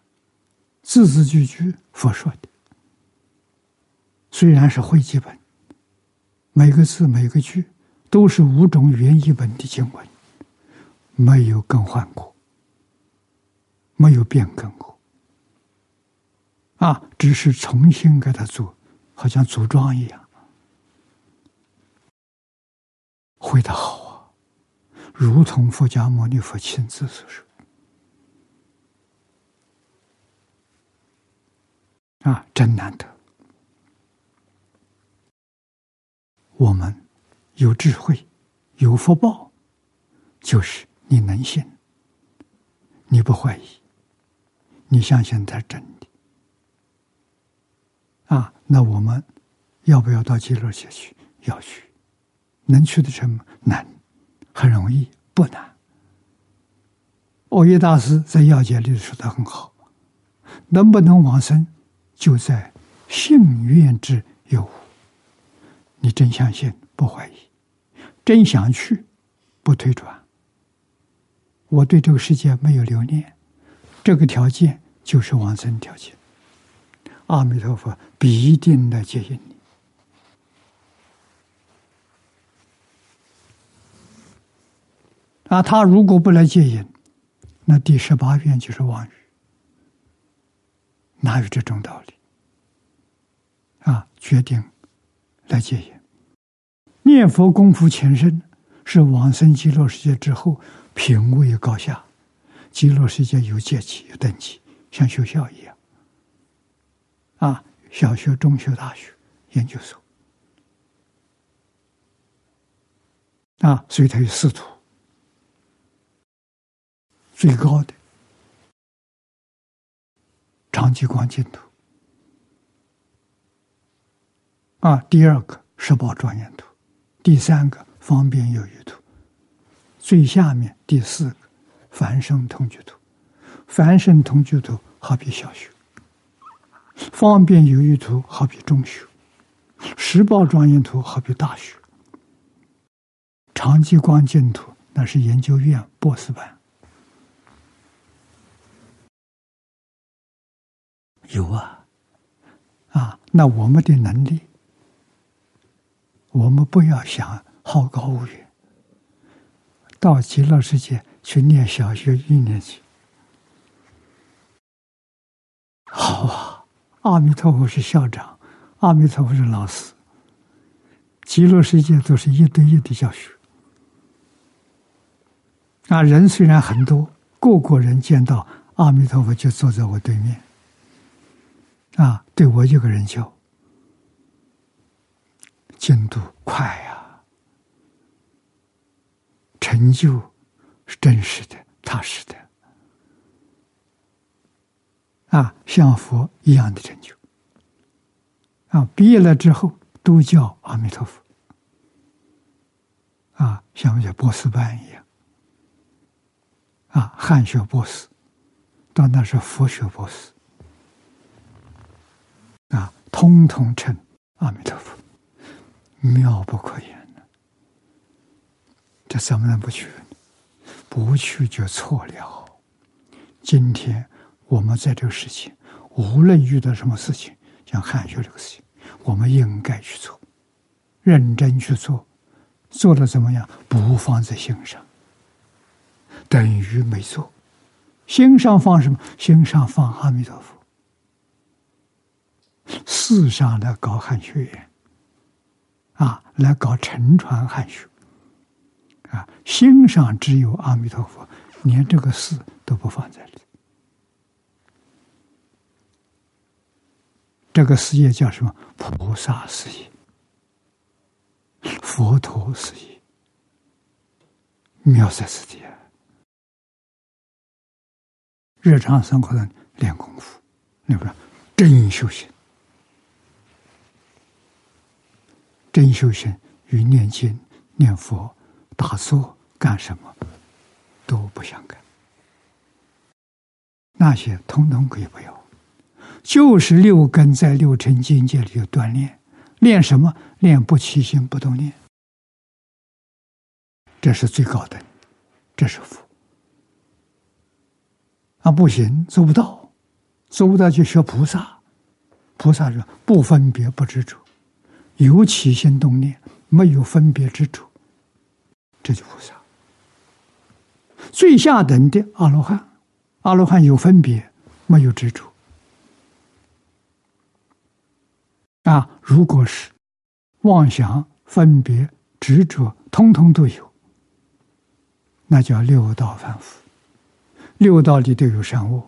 字字句句佛说的。虽然是会记本，每个字每个句都是五种原译本的经文，没有更换过，没有变更过。啊，只是重新给他做，好像组装一样，会的好啊，如同佛家牟尼佛亲自所说。啊，真难得！我们有智慧，有福报，就是你能信，你不怀疑，你相信它真的。啊，那我们要不要到极乐界去？要去，能去的成吗？难，很容易，不难。欧耶大师在要解里说的很好，能不能往生，就在信愿之有无。你真相信，不怀疑，真想去，不推转。我对这个世界没有留恋，这个条件就是往生条件。阿弥陀佛必定来接引你。啊，他如果不来接引，那第十八愿就是妄语，哪有这种道理？啊，决定来接引。念佛功夫前身，是往生极乐世界之后品位高下。极乐世界有阶级、有等级，像学校一样。啊，小学、中学、大学、研究所，啊，所以它有四图，最高的长期光净土，啊，第二个十宝庄严土，第三个方便有余土，最下面第四个凡圣同居土，凡圣同居土好比小学。方便有余图好比中学，十报专业图好比大学，长吉光净图那是研究院博士班。有啊，啊，那我们的能力，我们不要想好高骛远，到极乐世界去念小学一年级，好啊。阿弥陀佛是校长，阿弥陀佛是老师。极乐世界都是一对一的教学。啊，人虽然很多，个个人见到阿弥陀佛就坐在我对面，啊，对我一个人教，进度快呀，成就是真实的、踏实的。啊，像佛一样的成就。啊，毕业了之后都叫阿弥陀佛。啊，像我们博士班一样。啊，汉学博士，到那是佛学博士。啊，通通称阿弥陀佛，妙不可言的。这怎么能不去？不去就错了。今天。我们在这个事情，无论遇到什么事情，像汉学这个事情，我们应该去做，认真去做，做的怎么样？不放在心上，等于没做。心上放什么？心上放阿弥陀佛。世上来搞汉学院，啊，来搞沉传汉学，啊，心上只有阿弥陀佛，连这个事都不放在里。这个事业叫什么？菩萨事业、佛陀事业，妙在此地啊！日常生活的练功夫，那个真修行，真修行与念经、念佛、打坐干什么都不相干，那些通通可以不要。就是六根在六尘境界里有锻炼，练什么？练不起心不动念，这是最高的，这是福。啊，不行，做不到，做不到就学菩萨。菩萨说不分别不执着，有起心动念，没有分别执着，这就菩萨。最下等的阿罗汉，阿罗汉有分别，没有执着。啊，如果是妄想、分别、执着，通通都有，那叫六道凡夫。六道里都有善恶。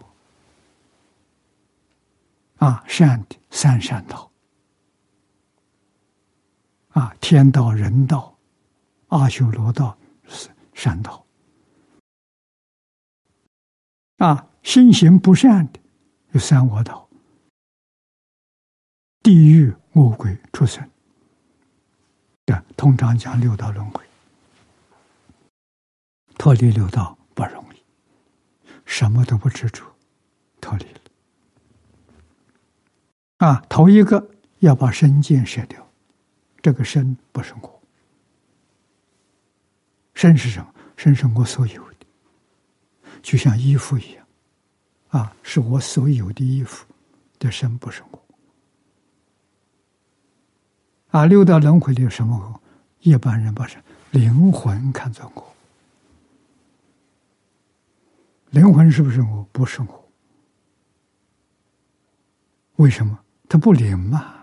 啊，善的三善道，啊，天道、人道、阿修罗道是善道，啊，心行不善的有三恶道，地狱、恶鬼、畜生，通常讲六道轮回，脱离六道不容易，什么都不执着，脱离了。啊，头一个要把身见舍掉，这个身不是我，身是什么？身是我所有的，就像衣服一样，啊，是我所有的衣服的身不是我。啊，六道轮回里有什么？一般人把是灵魂看作我，灵魂是不是我？不是我，为什么？它不灵嘛？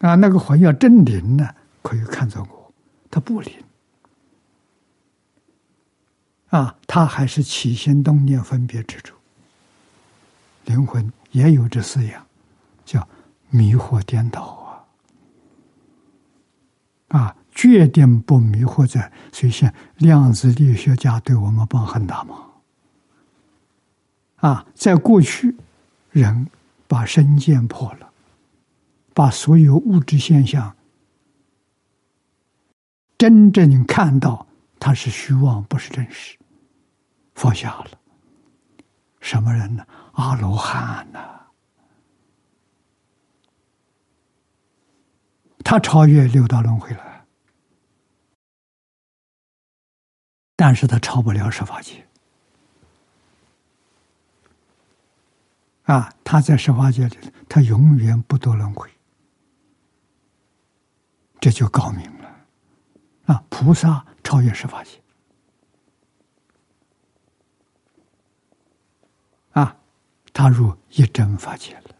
啊，那个魂要真灵呢，可以看作我，它不灵。啊，它还是起心动念分别之处。灵魂也有这四样，叫迷惑颠倒啊！决定不迷惑在，所以像量子力学家对我们帮很大忙。啊，在过去，人。把身见破了，把所有物质现象真正看到它是虚妄，不是真实，放下了。什么人呢？阿罗汉呢？他超越六道轮回了，但是他超不了十法界。啊，他在十法界里，他永远不堕轮回，这就高明了。啊，菩萨超越十法界，啊，他入一真法界了。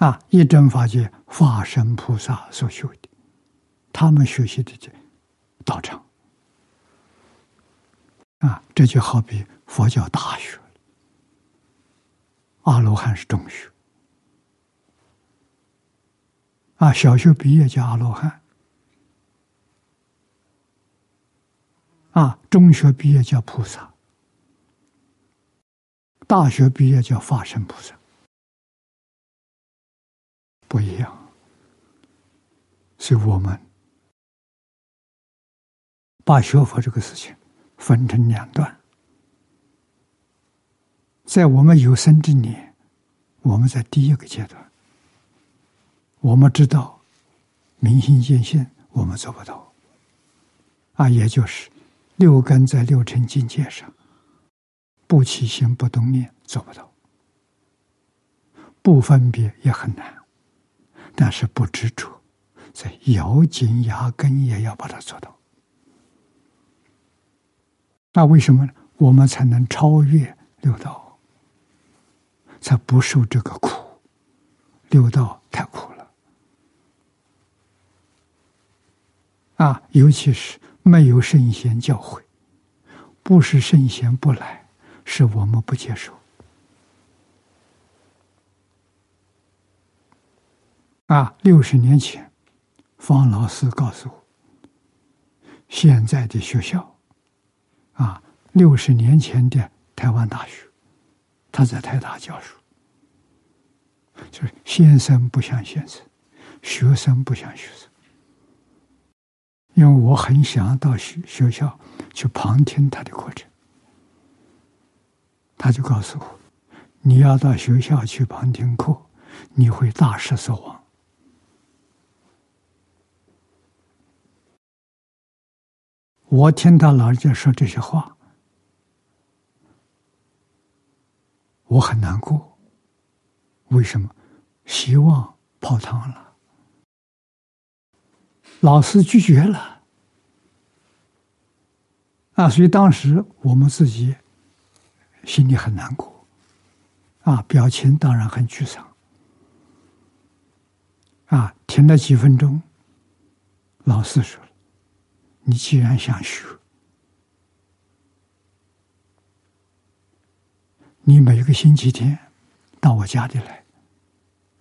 啊，一真法界，化身菩萨所修的，他们学习的这道场。啊，这就好比佛教大学阿罗汉是中学，啊，小学毕业叫阿罗汉，啊，中学毕业叫菩萨，大学毕业叫法身菩萨，不一样。所以我们把学佛这个事情。分成两段，在我们有生之年，我们在第一个阶段，我们知道明心见性，我们做不到，啊，也就是六根在六尘境界上不起心不动念做不到，不分别也很难，但是不执着，在咬紧牙根也要把它做到。那为什么呢我们才能超越六道，才不受这个苦？六道太苦了啊！尤其是没有圣贤教诲，不是圣贤不来，是我们不接受啊！六十年前，方老师告诉我，现在的学校。啊，六十年前的台湾大学，他在台大教书，就是先生不像先生，学生不像学生。因为我很想到学学校去旁听他的课程，他就告诉我：“你要到学校去旁听课，你会大失所望。”我听到老人家说这些话，我很难过。为什么？希望泡汤了，老师拒绝了啊！所以当时我们自己心里很难过啊，表情当然很沮丧啊。停了几分钟，老师说。你既然想学，你每个星期天到我家里来，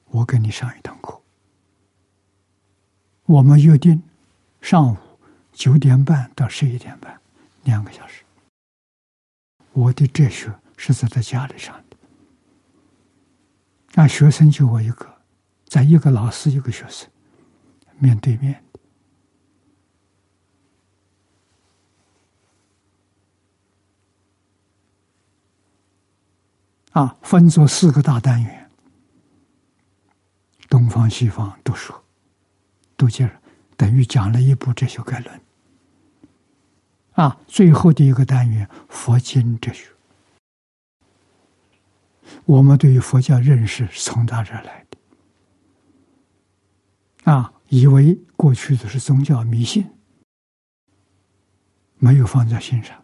我给你上一堂课。我们约定上午九点半到十一点半，两个小时。我的哲学是在他家里上的，那学生就我一个，在一个老师一个学生面对面。啊，分作四个大单元，东方西方都说，都接着，等于讲了一部哲学概论。啊，最后的一个单元佛经哲学，我们对于佛教认识是从他这来的。啊，以为过去的是宗教迷信，没有放在心上。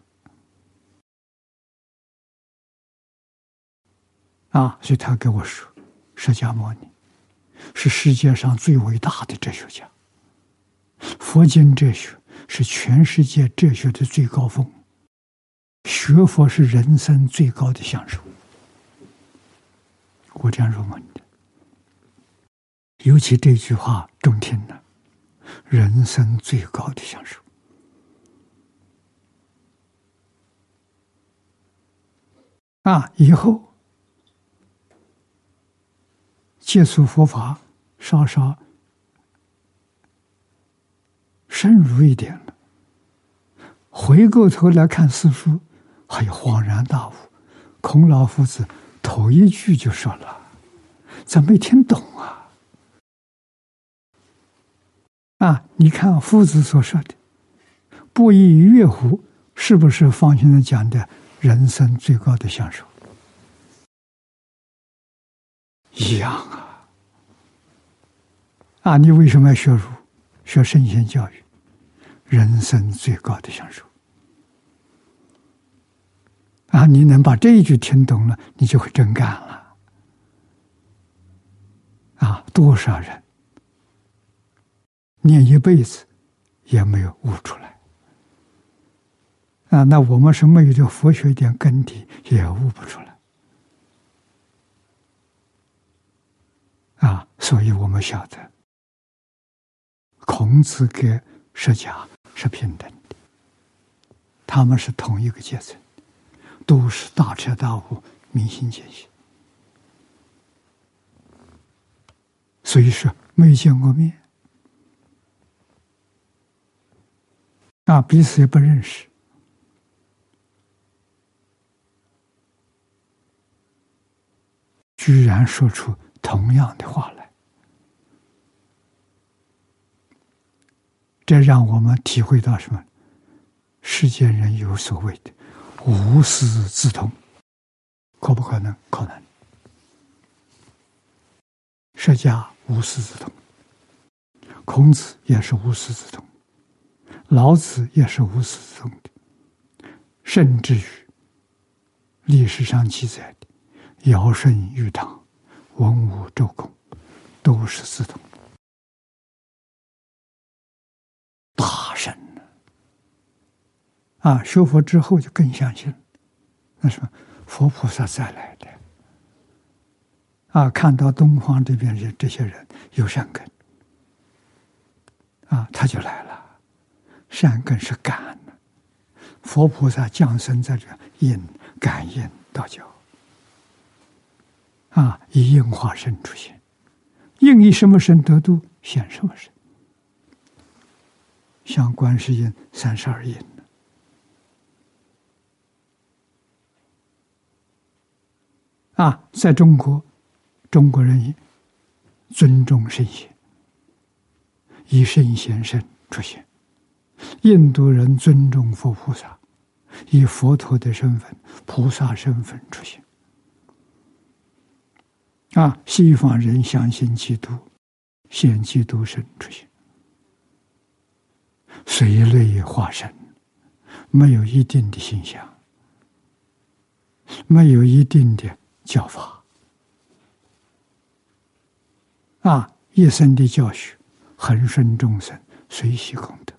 啊，所以他跟我说，释迦牟尼是世界上最伟大的哲学家。佛经哲学是全世界哲学的最高峰，学佛是人生最高的享受。我这样入门的，尤其这句话中听了，人生最高的享受。啊，以后。接触佛法，稍稍深入一点了。回过头来看四书，还有恍然大悟。孔老夫子头一句就说了：“怎没听懂啊？”啊，你看夫子所说的“不亦乐乎”，是不是方先生讲的人生最高的享受？一样啊！啊，你为什么要学儒、学圣贤教育？人生最高的享受啊！你能把这一句听懂了，你就会真干了。啊，多少人念一辈子也没有悟出来啊！那我们是没有这佛学一点根底，也悟不出来。啊，所以我们晓得，孔子跟释迦是平等的，他们是同一个阶层，都是大彻大悟、明心见性，所以说没见过面，啊，彼此也不认识，居然说出。同样的话来，这让我们体会到什么？世间人有所谓的无师自通，可不可能？可能。释迦无师自通，孔子也是无师自通，老子也是无师自通的，甚至于历史上记载的尧舜禹汤。文武周公都是自通大神呢。啊，学佛之后就更相信，那什么佛菩萨再来的啊，看到东方这边这这些人有善根啊，他就来了。善根是感的，佛菩萨降生在这因感应道教。啊！以应化身出现，应以什么身得度，显什么身。像观世音三十二应啊，在中国，中国人尊重圣贤，以圣贤身出现；印度人尊重佛菩萨，以佛陀的身份、菩萨身份出现。啊，西方人相信基督，现基督神出现，随类化身，没有一定的形象，没有一定的教法，啊，一生的教学，恒顺众生，随喜功德，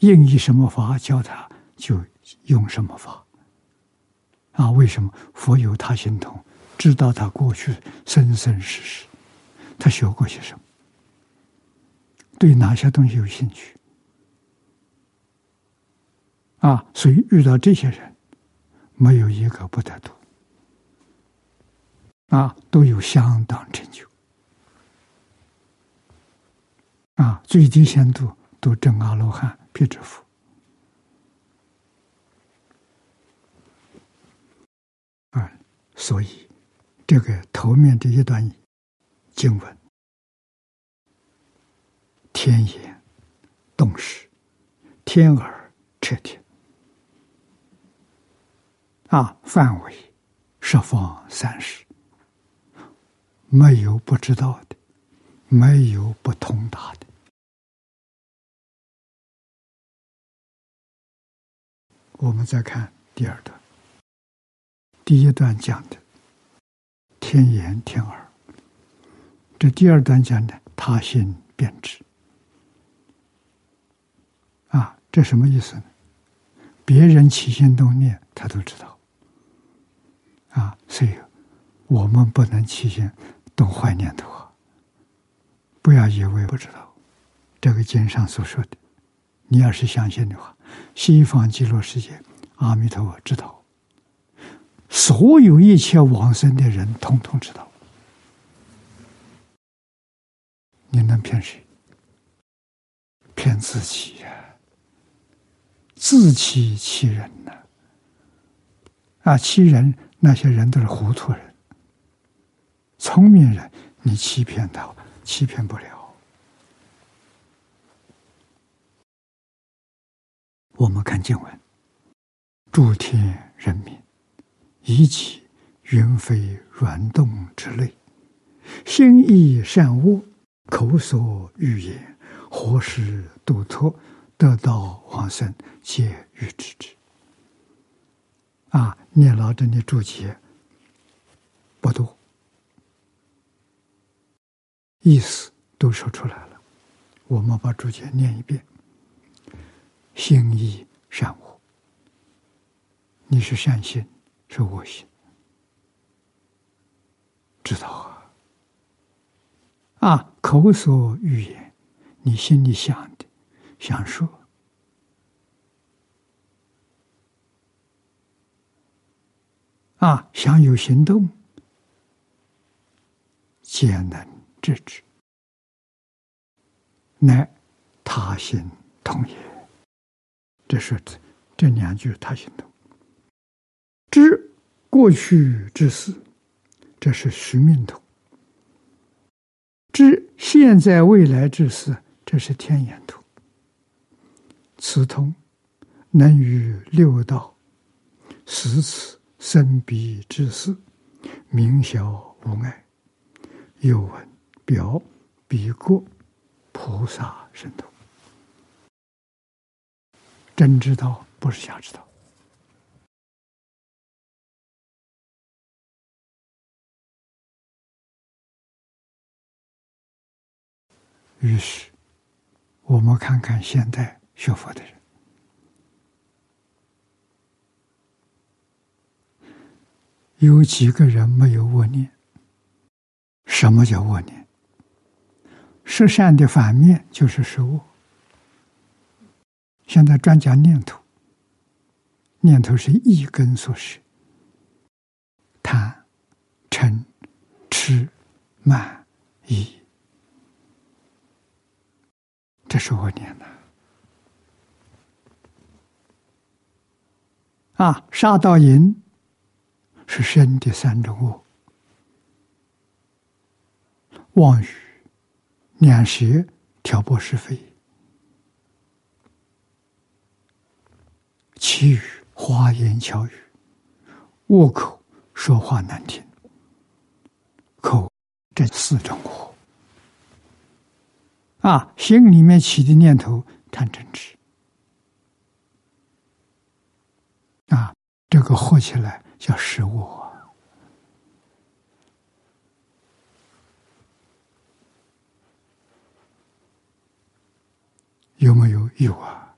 应以什么法教他，就用什么法。啊，为什么佛有他心通，知道他过去生生世世，他学过些什么，对哪些东西有兴趣？啊，所以遇到这些人，没有一个不得度，啊，都有相当成就，啊，最低限度都证阿罗汉、辟支佛。啊，所以这个头面这一段经文，天眼动识，天耳彻听。啊，范围十方三世，没有不知道的，没有不通达的。我们再看第二段，第一段讲的天言天耳，这第二段讲的他心变质。啊，这什么意思呢？别人起心动念，他都知道。啊，所以我们不能起心动坏念头啊！不要以为不知道，这个经上所说的，你要是相信的话，西方极乐世界阿弥陀佛知道，所有一切往生的人统统知道，你能骗谁？骗自己呀！自欺欺人呐？啊，欺人！那些人都是糊涂人，聪明人你欺骗他，欺骗不了。我们看经文：诸天人民，以及云飞软动之类，心意善恶，口所欲言，何时度脱，得道往生，皆欲知之。啊，念老真的注解不多，意思都说出来了。我们把注解念一遍：心意善恶，你是善心是我心？知道啊？啊，口所欲言，你心里想的，想说。啊，想有行动，皆能制止，乃他心通也。这是这两句他心通。知过去之事，这是虚命通；知现在未来之事，这是天眼通。此通能与六道十此。生彼之事，明晓无碍。又闻表彼过菩萨神通，真知道不是假知道。于是，我们看看现代学佛的人。有几个人没有恶念？什么叫恶念？十善的反面就是十恶。现在专讲念头，念头是一根所使，贪、嗔、痴、慢、疑，这是我念的。啊，杀盗淫。是身的三种恶：妄语、两舌、挑拨是非；其余花言巧语、恶口说话难听。口这四种恶啊，心里面起的念头贪嗔痴啊，这个合起来。叫食物，有没有？有啊！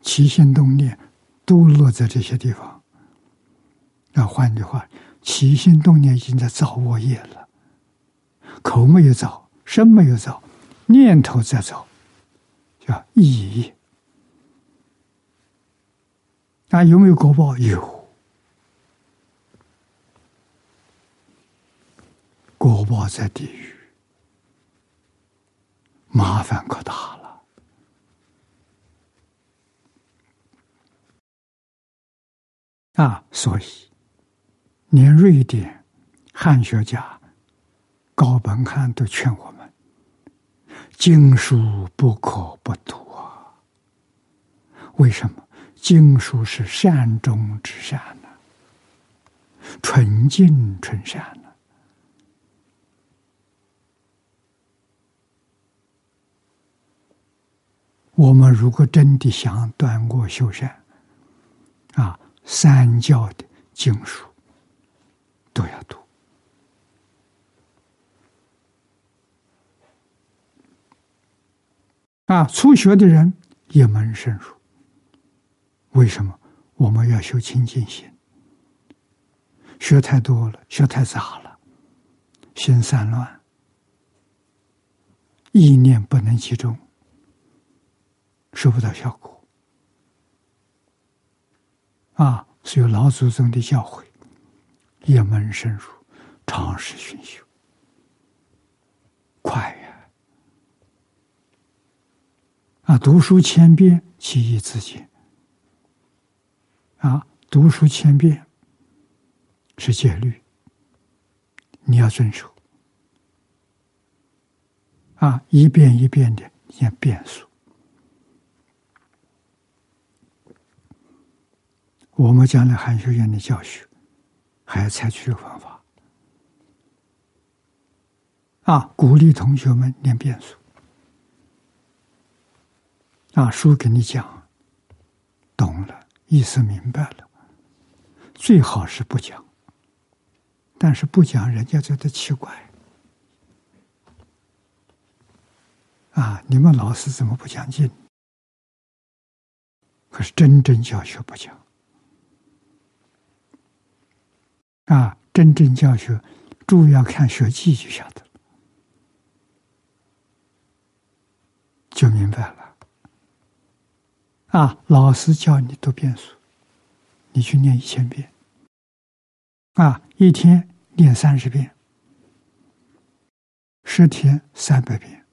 起心动念都落在这些地方，那换句话，起心动念已经在造恶业了。口没有造，身没有造，念头在造，叫意义。那有没有果报？有，果报在地狱，麻烦可大了。啊，所以连瑞典汉学家高本汉都劝我们：经书不可不读啊。为什么？经书是善中之善呢，纯净纯善呢。我们如果真的想断恶修善，啊，三教的经书都要读，啊，初学的人一门深入。为什么我们要修清净心？学太多了，学太杂了，心散乱，意念不能集中，收不到效果。啊，是有老祖宗的教诲，一门深入，长时熏修，快呀！啊，读书千遍，其义自见。啊，读书千遍是戒律，你要遵守。啊，一遍一遍的念变数。我们将来汉学院的教学还要采取这个方法。啊，鼓励同学们念变数。啊，书给你讲，懂了。意思明白了，最好是不讲。但是不讲，人家觉得奇怪。啊，你们老师怎么不讲经？可是真正教学不讲。啊，真正教学主要看学记就晓得，就明白了。啊！老师教你读遍数，你去念一千遍。啊，一天念三十遍，十天三百遍，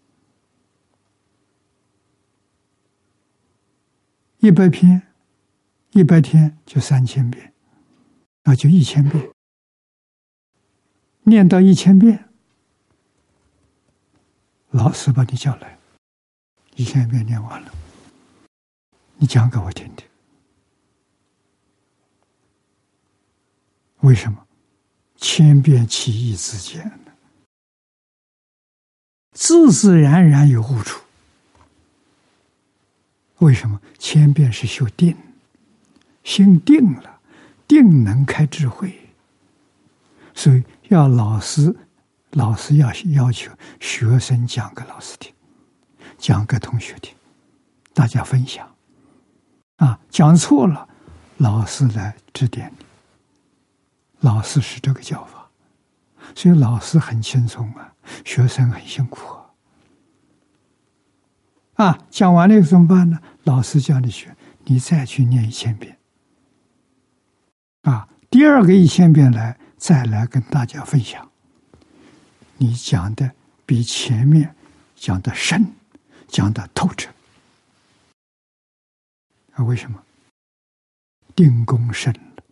一百篇，一百天就三千遍，那就一千遍。念到一千遍，老师把你叫来，一千遍念完了。你讲给我听听，为什么千变其义自见呢？自自然然有悟处。为什么千变是修定？心定了，定能开智慧。所以要老师，老师要要求学生讲给老师听，讲给同学听，大家分享。啊，讲错了，老师来指点你。老师是这个教法，所以老师很轻松啊，学生很辛苦啊。啊，讲完了怎么办呢？老师叫你学，你再去念一千遍。啊，第二个一千遍来，再来跟大家分享。你讲的比前面讲的深，讲的透彻。啊，为什么？定功深了，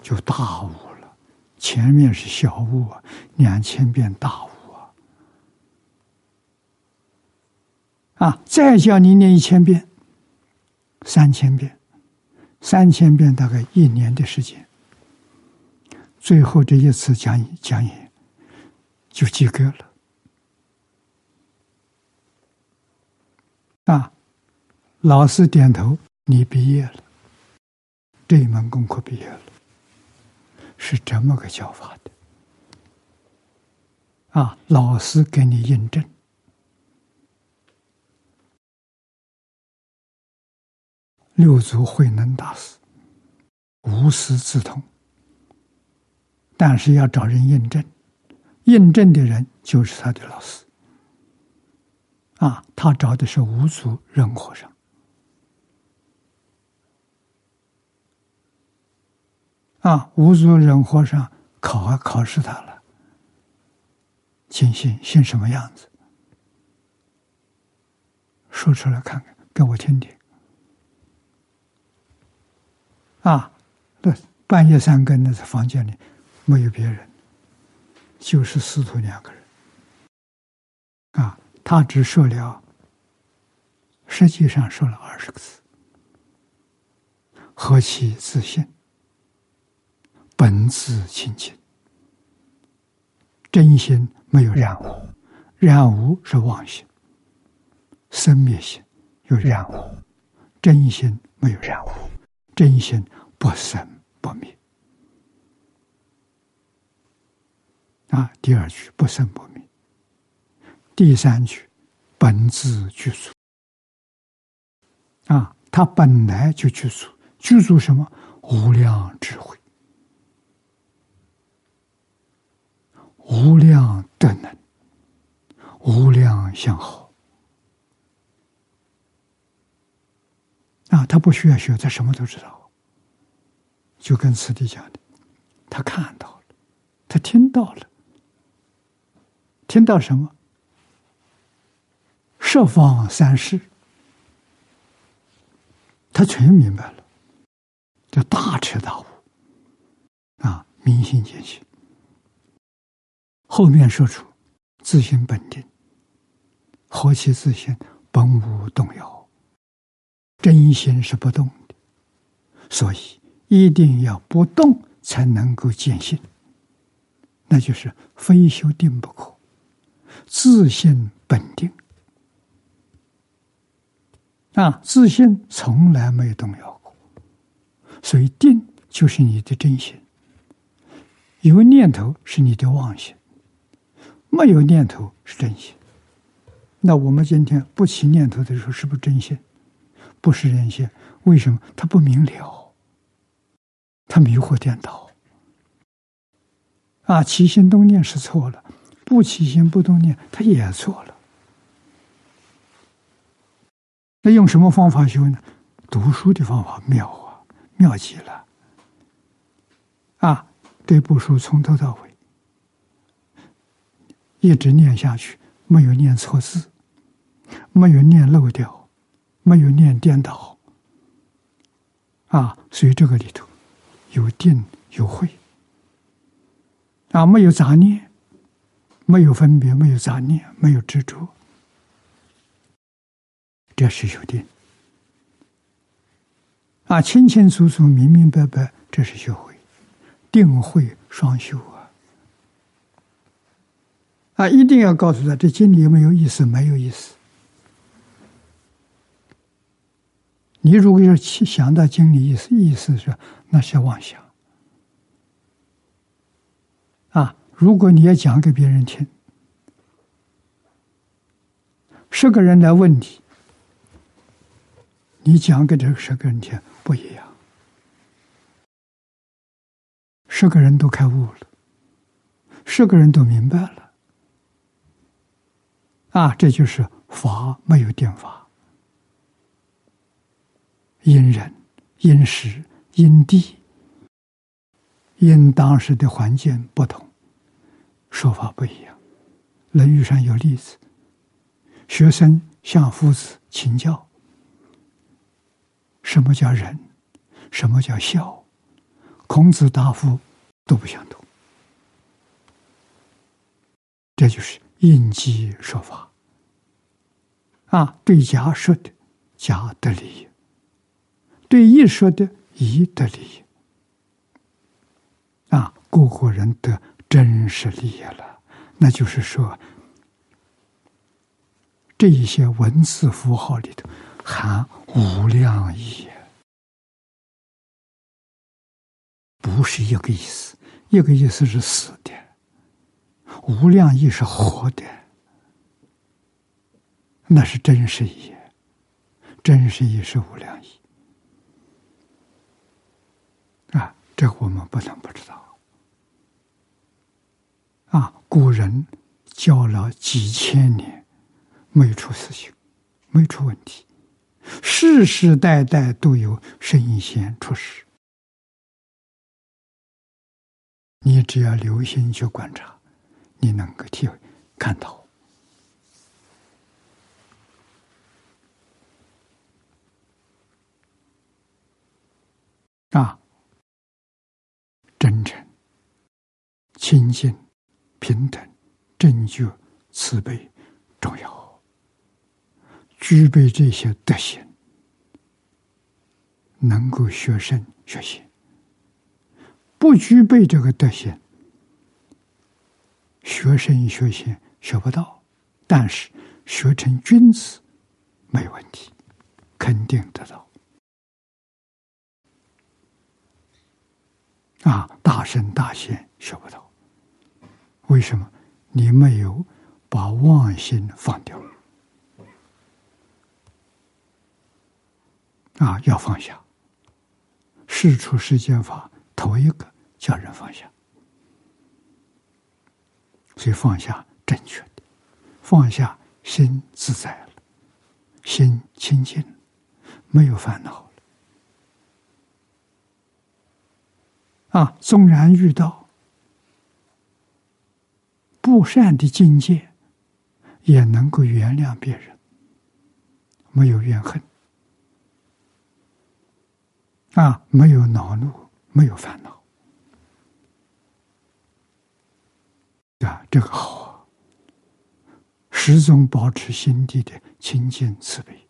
就大悟了。前面是小悟啊，两千遍大悟啊！啊，再叫你念一千遍、三千遍、三千遍，大概一年的时间。最后这一次讲讲演就及格了。啊！老师点头，你毕业了，这一门功课毕业了，是这么个教法的啊！老师给你印证，六祖慧能大师，无师自通。但是要找人印证，印证的人就是他的老师。啊，他找的是五祖任和尚。啊，无足任和尚考啊考试他了，请信信什么样子？说出来看看，给我听听。啊，对，半夜三更的在房间里。没有别人，就是师徒两个人。啊，他只说了，实际上说了二十个字：何其自信，本自清净，真心没有染污，染污是妄心，生灭心有染污，真心没有染污，真心不生不灭。啊，第二句不生不灭，第三句本自具足。啊，他本来就具足，具足什么？无量智慧，无量德能，无量相好。啊，他不需要学，他什么都知道。就跟此地讲的，他看到了，他听到了。听到什么？十方三世，他全明白了，叫大彻大悟啊！明心见性。后面说出自性本定，何其自性本无动摇，真心是不动的，所以一定要不动才能够见性，那就是非修定不可。自信本定啊，自信从来没有动摇过，所以定就是你的真心。有念头是你的妄心，没有念头是真心。那我们今天不起念头的时候，是不是真心？不是真心，为什么？他不明了，他迷惑颠倒啊！起心动念是错了。不起心不动念，他也错了。那用什么方法修呢？读书的方法妙啊，妙极了！啊，这部书从头到尾一直念下去，没有念错字，没有念漏掉，没有念颠倒。啊，所以这个里头有定有慧，啊，没有杂念。没有分别，没有杂念，没有执着，这是修定啊！清清楚楚、明明白白，这是修慧，定慧双修啊！啊，一定要告诉他，这经历有没有意思？没有意思。你如果要去想到经理意思，意思是那是妄想啊。如果你要讲给别人听，十个人来问你，你讲给这十个人听不一样。十个人都开悟了，十个人都明白了，啊，这就是法没有定法，因人、因时、因地、因当时的环境不同。说法不一样，《论语》上有例子：学生向夫子请教，什么叫仁，什么叫孝，孔子答复都不相同。这就是应机说法啊！对甲说的甲得利益，对乙说的乙得利益啊！个个人得。真实利益了，那就是说，这一些文字符号里头含无量义，不是一个意思。一个意思是死的，无量义是活的，那是真实义，真实义是无量义啊。这我们不能不知道。啊，古人教了几千年，没出事情，没出问题，世世代代都有圣贤出世。你只要留心去观察，你能够体会看到啊，真诚、清净、平等、正觉、慈悲重要，具备这些德行，能够学圣学习。不具备这个德行，学圣学贤学不到，但是学成君子没问题，肯定得到。啊，大圣大贤学不到，为什么？你没有把妄心放掉。啊，要放下，事出世间法。头一个叫人放下，所以放下正确的，放下心自在了，心清净，没有烦恼了。啊，纵然遇到不善的境界，也能够原谅别人，没有怨恨，啊，没有恼怒。没有烦恼啊，这个好啊！始终保持心地的清净慈悲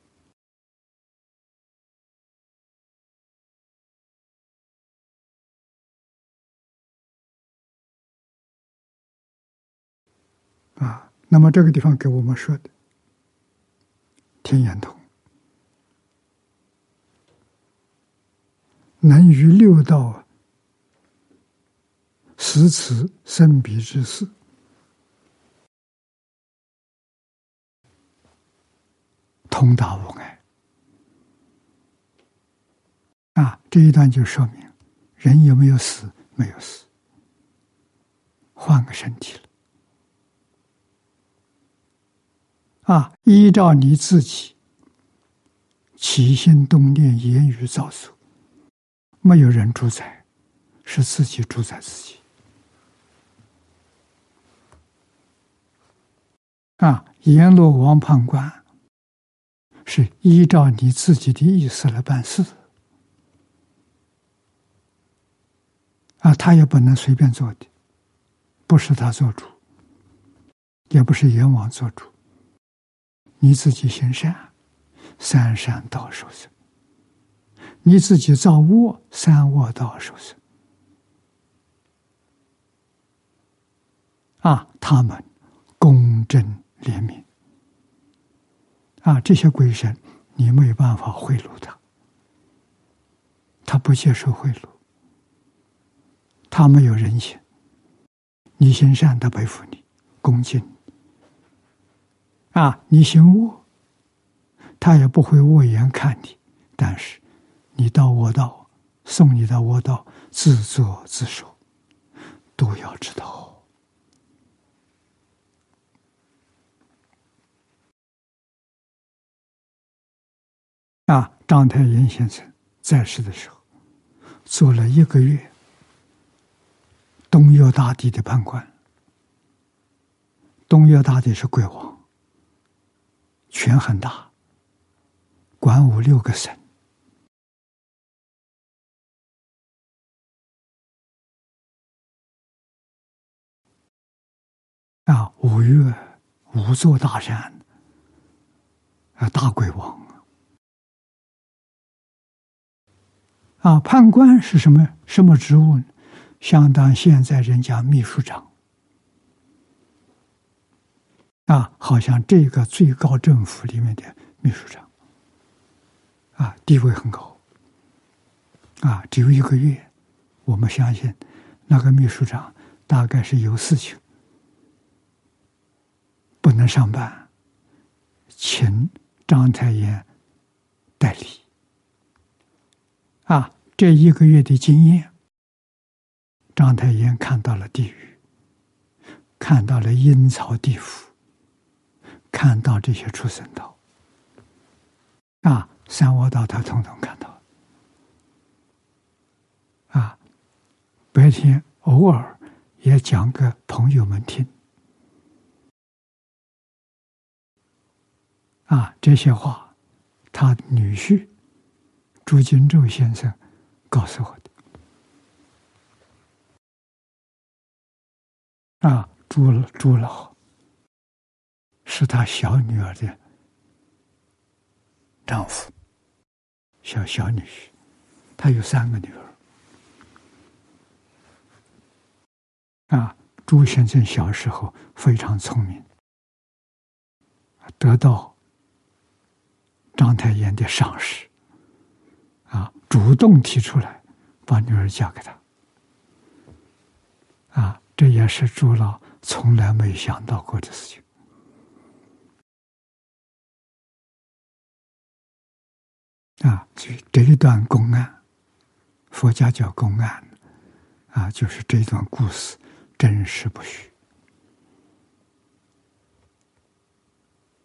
啊。那么这个地方给我们说的天眼通。能于六道实此生彼之事，通达无碍。啊，这一段就说明人有没有死？没有死，换个身体了。啊，依照你自己起心动念、言语造作。没有人主宰，是自己主宰自己。啊，阎罗王判官是依照你自己的意思来办事。啊，他也不能随便做的，不是他做主，也不是阎王做主。你自己行善，三善道受生。你自己造恶，三恶道受生。啊，他们公正怜悯。啊，这些鬼神，你没有办法贿赂他，他不接受贿赂，他没有人性。你行善，他背负你，恭敬。啊，你行恶，他也不会恶言看你，但是。你到我道，送你到我道，自作自受，都要知道。啊，章太炎先生在世的时候，做了一个月东岳大帝的判官。东岳大帝是鬼王，权很大，管五六个省。啊，五岳五座大山，啊，大鬼王啊，判官是什么什么职务？相当现在人家秘书长啊，好像这个最高政府里面的秘书长啊，地位很高啊，只有一个月，我们相信那个秘书长大概是有事情。不能上班，请章太炎代理。啊，这一个月的经验，章太炎看到了地狱，看到了阴曹地府，看到这些畜生道，啊，三恶道他统统看到，啊，白天偶尔也讲给朋友们听，啊，这些话，他女婿朱金洲先生告诉我的。啊，朱朱老是他小女儿的丈夫，小小女婿，他有三个女儿。啊，朱先生小时候非常聪明，得到章太炎的赏识，主动提出来把女儿嫁给他，啊。这也是朱老从来没想到过的事情啊！这这一段公案，佛家叫公案啊，就是这段故事真实不虚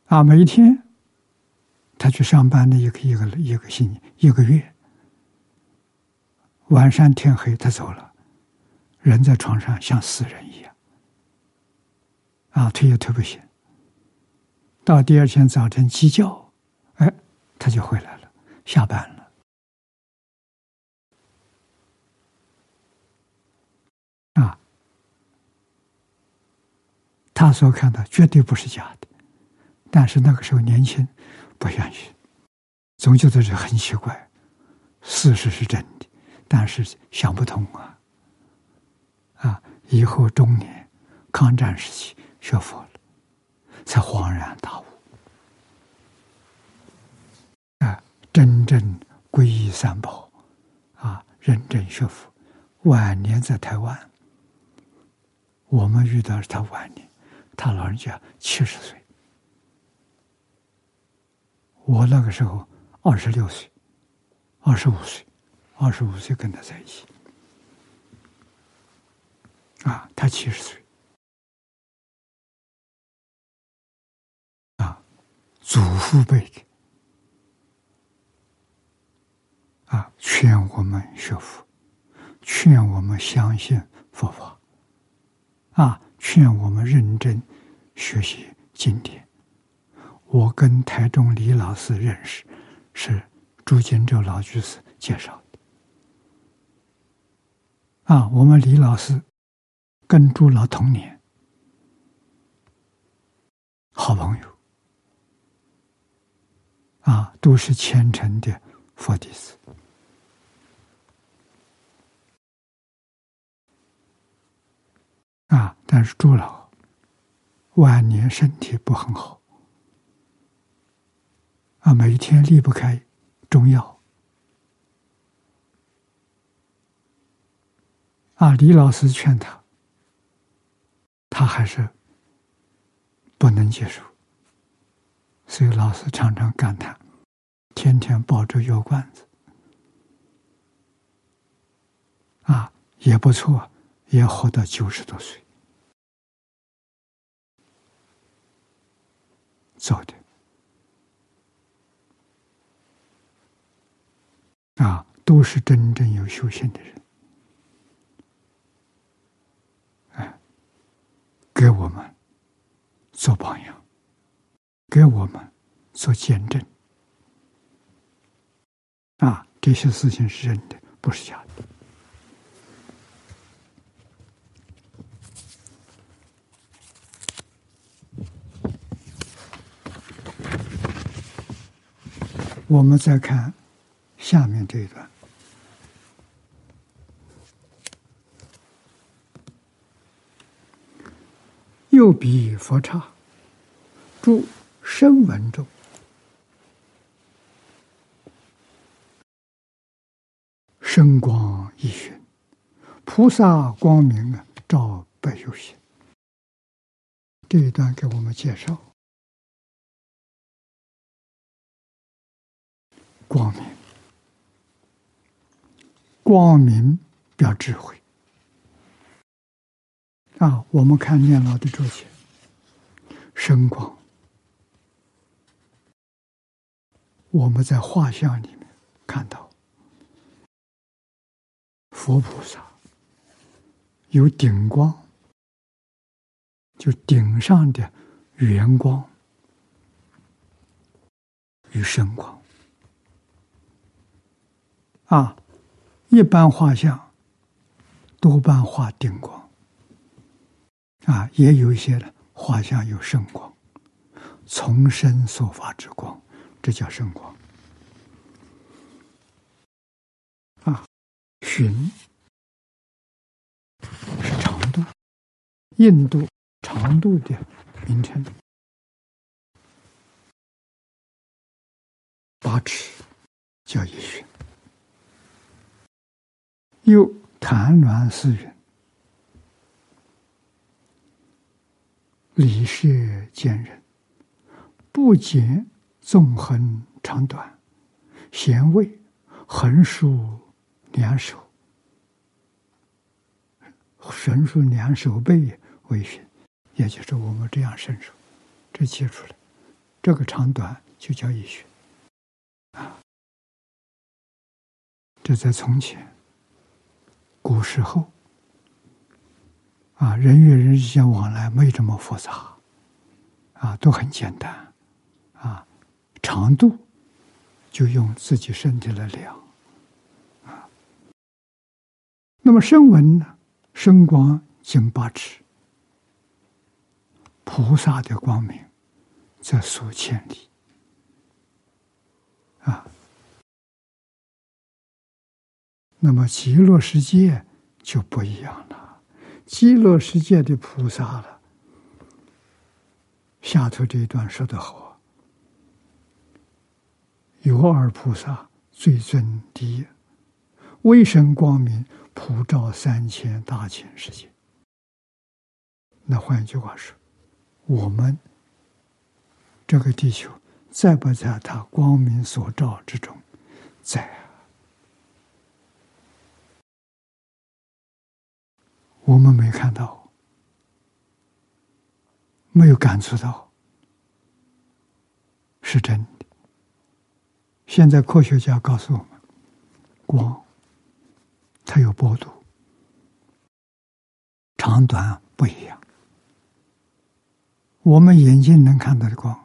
啊。每一天他去上班的一个一个一个星期一个月，晚上天黑他走了。人在床上像死人一样，啊，推也推不醒。到第二天早晨鸡叫，哎，他就回来了，下班了。啊，他所看到绝对不是假的，但是那个时候年轻，不相信，总觉得是很奇怪，事实是真的，但是想不通啊。啊！以后中年，抗战时期学佛了，才恍然大悟。啊，真正皈依三宝，啊，认真学佛。晚年在台湾，我们遇到是他晚年，他老人家七十岁，我那个时候二十六岁，二十五岁，二十五岁跟他在一起。啊，他七十岁，啊，祖父辈的，啊，劝我们学佛，劝我们相信佛法，啊，劝我们认真学习经典。我跟台中李老师认识，是朱金洲老居士介绍。啊，我们李老师。跟朱老同年，好朋友啊，都是虔诚的佛弟子啊。但是朱老晚年身体不很好啊，每天离不开中药啊。李老师劝他。他还是不能接受，所以老师常常感叹：天天抱着药罐子，啊，也不错，也活到九十多岁，走的，啊，都是真正有修行的人。给我们做榜样，给我们做见证啊！这些事情是真的，不是假的。我们再看下面这一段。又比佛刹，注声闻中，声光一寻，菩萨光明啊，照百有心。这一段给我们介绍，光明，光明表智慧，啊，我们看念老的注解，神光，我们在画像里面看到佛菩萨有顶光，就顶上的圆光与神光啊，一般画像多半画顶光。啊，也有一些呢，画像有圣光，从身所发之光，这叫圣光。啊，寻是长度，印度长度的名称，八尺叫一寻，又谭鸾四云。理事见人，不仅纵横长短，贤位横竖两手，横竖两手背为寻，也就是我们这样伸手，这切出来，这个长短就叫一寻啊。这在从前，古时候。啊，人与人之间往来没这么复杂，啊，都很简单，啊，长度就用自己身体来量，啊，那么声闻呢，声光近八尺，菩萨的光明则数千里，啊，那么极乐世界就不一样了。极乐世界的菩萨了，下头这一段说的好：“有二菩萨最尊第一，微神光明普照三千大千世界。”那换一句话说，我们这个地球在不在他光明所照之中？在。我们没看到，没有感触到，是真的。现在科学家告诉我们，光它有波度，长短不一样。我们眼睛能看到的光，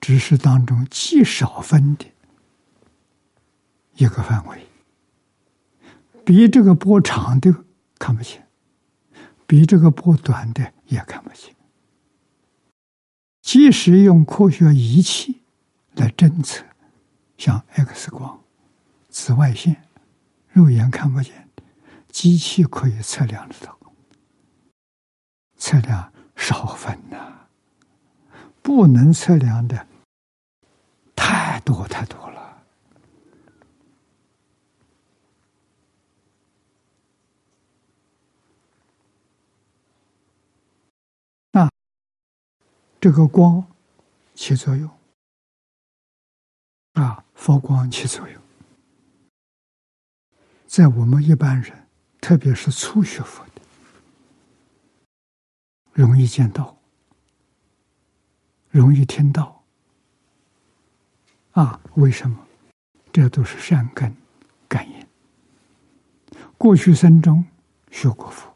只是当中极少分的一个范围，比这个波长的。看不清，比这个波短的也看不清。即使用科学仪器来侦测，像 X 光、紫外线，肉眼看不见，机器可以测量得到。测量少分呐，不能测量的太多太多了。这个光起作用啊，佛光起作用，在我们一般人，特别是初学佛的，容易见到，容易听到啊？为什么？这都是善根感应。过去生中学过佛，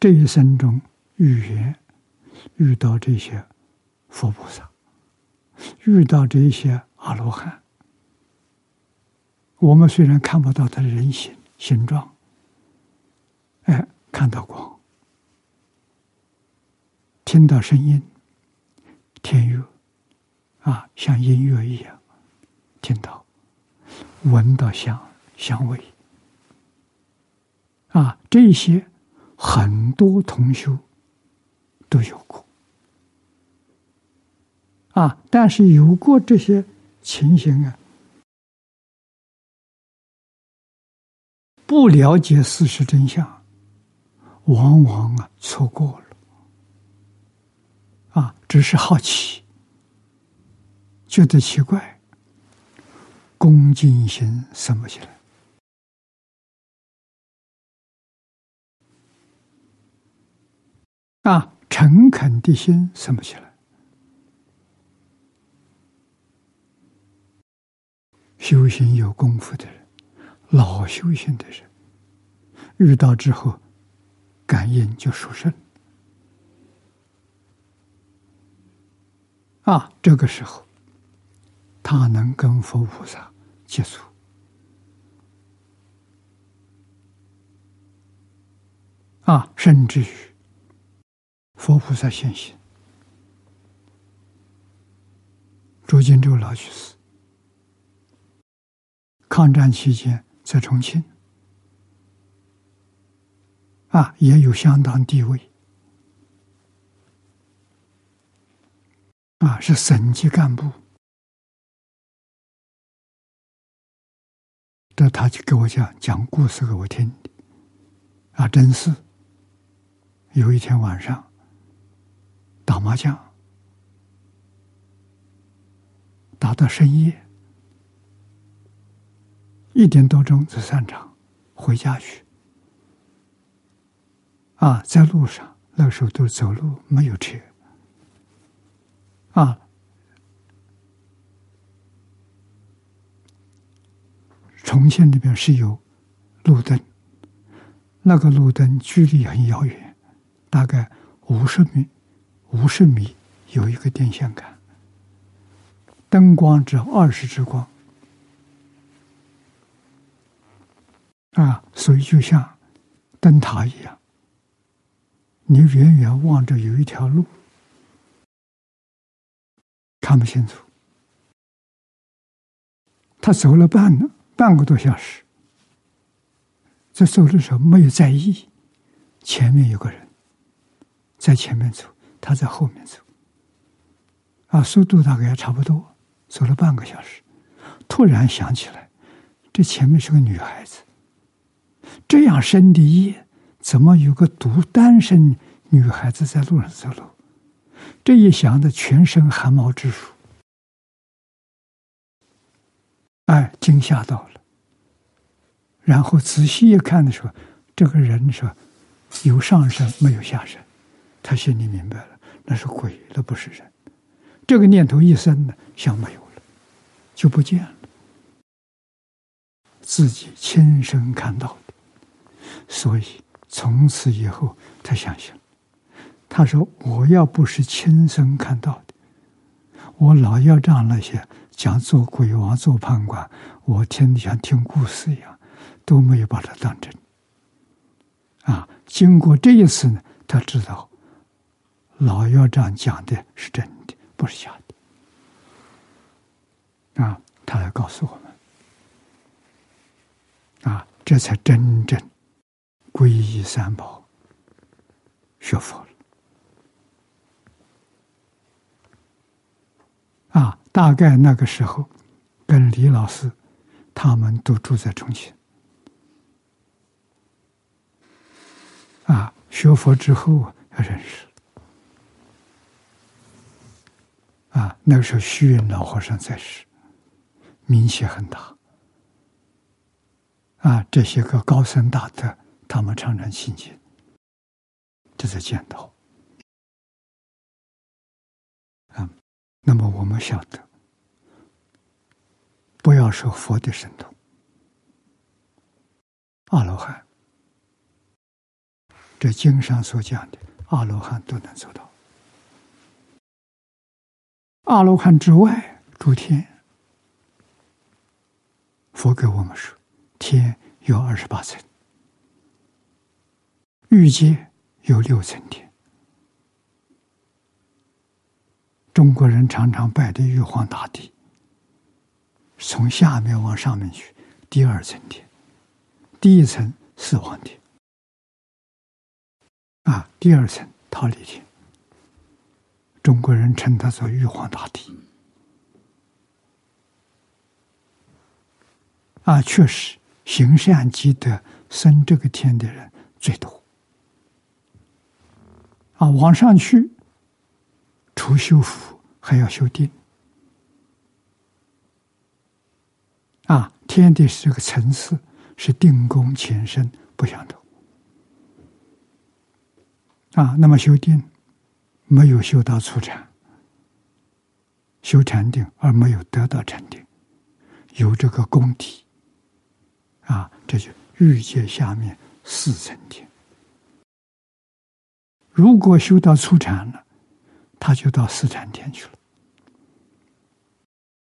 这一生中语言。遇到这些佛菩萨，遇到这些阿罗汉，我们虽然看不到他的人形形状，哎，看到光，听到声音，天乐啊，像音乐一样，听到，闻到香香味，啊，这些很多同修。都有过。啊，但是有过这些情形啊，不了解事实真相，往往啊错过了。啊，只是好奇，觉得奇怪，恭敬心生不起来？啊，诚恳的心生不起来。修行有功夫的人，老修行的人，遇到之后，感应就殊胜。啊，这个时候，他能跟佛菩萨接触。啊，甚至于佛菩萨现形，朱金洲老居士。抗战期间在重庆，啊，也有相当地位，啊，是省级干部。这他就给我讲讲故事给我听，啊，真是。有一天晚上打麻将，打到深夜。一点多钟就散场，回家去。啊，在路上那时候都走路，没有车。啊，重庆那边是有路灯，那个路灯距离很遥远，大概五十米，五十米有一个电线杆，灯光只有二十支光。啊，所以就像灯塔一样，你远远望着有一条路，看不清楚。他走了半半个多小时，在走的时候没有在意。前面有个人在前面走，他在后面走。啊，速度大概差不多，走了半个小时，突然想起来，这前面是个女孩子。这样深的夜，怎么有个独单身女孩子在路上走路？这一想的，全身汗毛直竖。哎，惊吓到了。然后仔细一看的时候，这个人说有上身没有下身，他心里明白了，那是鬼，那不是人。这个念头一生呢，像没有了，就不见了。自己亲身看到的。所以从此以后，他相信。他说：“我要不是亲身看到的，我老要让那些讲做鬼王、做判官，我听像听故事一样，都没有把它当真。”啊，经过这一次呢，他知道老要样讲的是真的，不是假的。啊，他来告诉我们，啊，这才真正。皈依三宝，学佛了啊！大概那个时候，跟李老师他们都住在重庆啊。学佛之后要认识啊。那个时候，虚云老和尚在世，名气很大啊。这些个高僧大德。他们常常亲近，这在见到啊。那么我们晓得，不要说佛的神通，阿罗汉，这经上所讲的阿罗汉都能做到。阿罗汉之外，诸天，佛给我们说，天有二十八层。玉界有六层天，中国人常常拜的玉皇大帝，从下面往上面去，第二层天，第一层四皇天，啊，第二层桃李天，中国人称他做玉皇大帝，啊，确实行善积德升这个天的人最多。啊，往上去，除修福还要修定。啊，天地是个层次，是定功前身不相同。啊，那么修定没有修到初禅，修禅定而没有得到禅定，有这个功底，啊，这就欲界下面四层天。如果修到初禅了，他就到四禅天去了，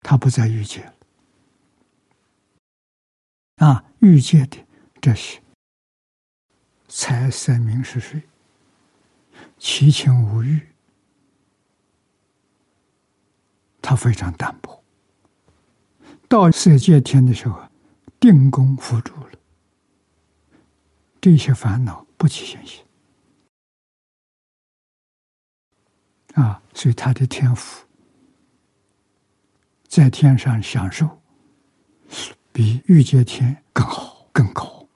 他不在欲界了。啊，欲界的这些财色名食睡，七情五欲，他非常淡薄。到色界天的时候，定功辅助了，这些烦恼不起现行。啊，所以他的天赋在天上享受，比欲界天更好更高。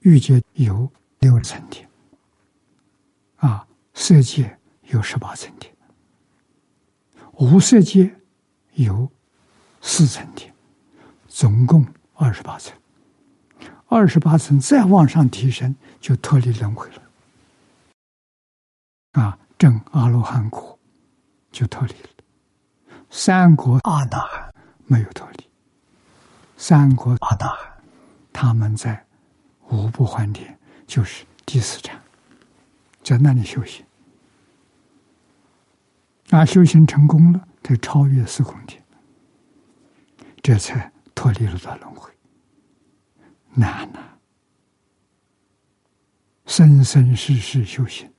欲界有六层天，啊，色界有十八层天，无色界有四层天，总共二十八层。二十八层再往上提升，就脱离轮回了。啊，证阿罗汉果。就脱离了。三国阿那含没有脱离。三国阿那含，他们在五不还天，就是第四禅，在那里修行。啊，修行成功了，他超越四空天，这才脱离了大轮回。难呐！生生世世修行，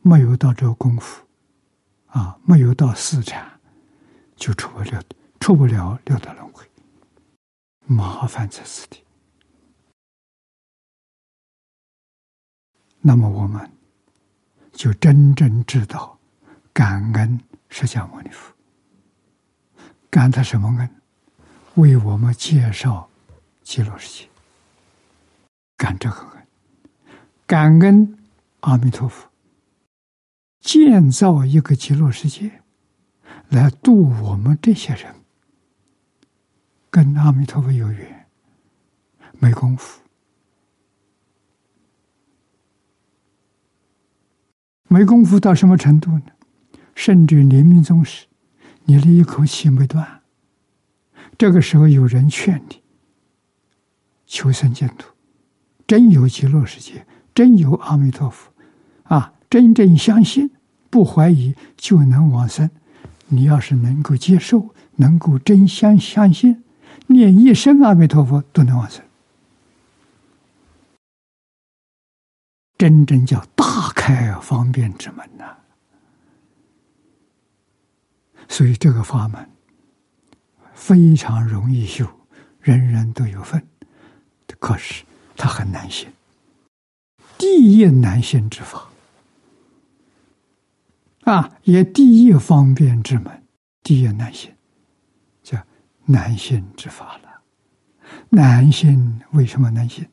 没有到这个功夫。啊，没有到四禅，就出不了，出不了六道轮回，麻烦在此地。那么我们就真正知道感恩释迦牟尼佛，感他什么恩？为我们介绍极乐世界，感这个恩，感恩阿弥陀佛。建造一个极乐世界，来度我们这些人，跟阿弥陀佛有缘，没功夫，没功夫到什么程度呢？甚至临命终时，你的一口气没断，这个时候有人劝你求生净土，真有极乐世界，真有阿弥陀佛，啊，真正相信。不怀疑就能往生。你要是能够接受，能够真相相信，念一生阿弥陀佛都能往生。真正叫大开方便之门呐！所以这个法门非常容易修，人人都有份。可是它很难行，第一难行之法。啊，也第一方便之门，第一难行，叫难行之法了。难行为什么难行？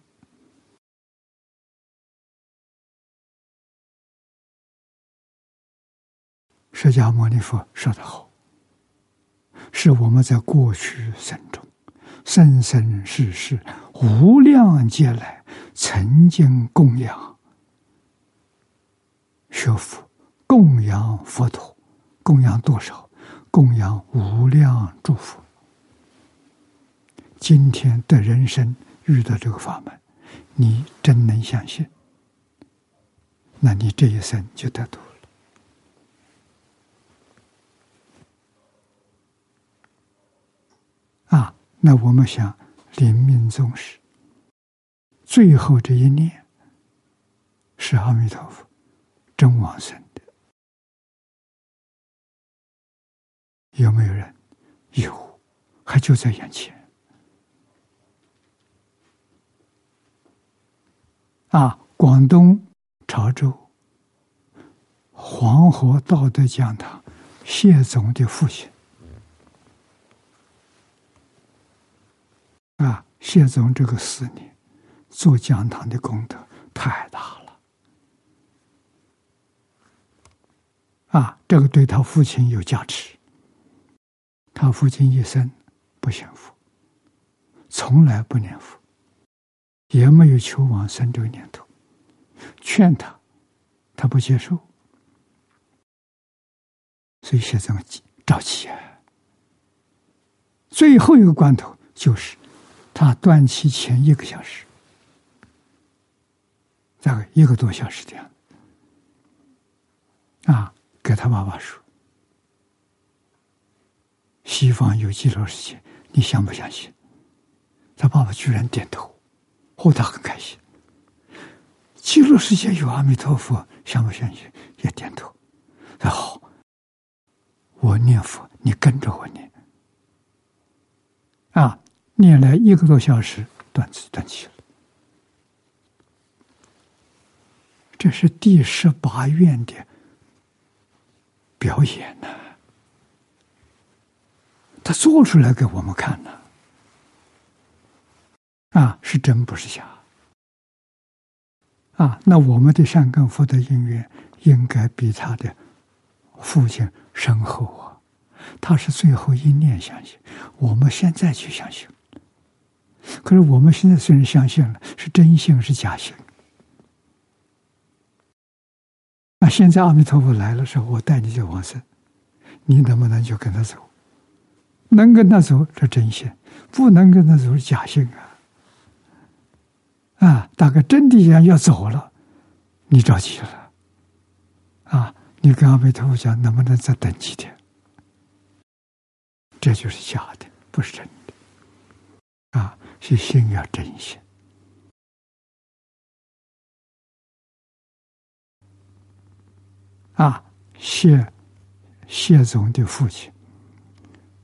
释迦牟尼佛说得好，是我们在过去生中，生生世世无量劫来曾经供养学佛。供养佛陀，供养多少？供养无量诸佛。今天的人生遇到这个法门，你真能相信？那你这一生就得度。啊，那我们想，临命终时，最后这一念是阿弥陀佛真往生。有没有人？有，还就在眼前。啊，广东潮州黄河道德讲堂谢总的父亲，啊，谢总这个四年做讲堂的功德太大了，啊，这个对他父亲有价值。他父亲一生不幸福，从来不念佛，也没有求往生这个念头。劝他他不接受，所以现在着急啊。最后一个关头就是他断气前一个小时，大概一个多小时这样，啊，给他爸爸说：“西方有极乐世界，你相不相信？”他爸爸居然点头，哦，他很开心。极乐世界有阿弥陀佛，相不相信？也点头。那好，我念佛，你跟着我念。啊，念了一个多小时，断气断气了。这是第十八愿的表演呢，他做出来给我们看呢。啊，是真不是假？啊，那我们的善根福德因缘应该比他的父亲深厚啊。他是最后一念相信，我们现在去相信。可是我们现在虽然相信了，是真信是假信？那现在阿弥陀佛来了时候，我带你去往生，你能不能就跟他走？能跟他走是真信，不能跟他走是假信啊。啊，大概真的要要走了，你着急了，啊，你跟阿弥陀佛讲，能不能再等几天？这就是假的，不是真的，是心要真心。啊，谢谢总的父亲，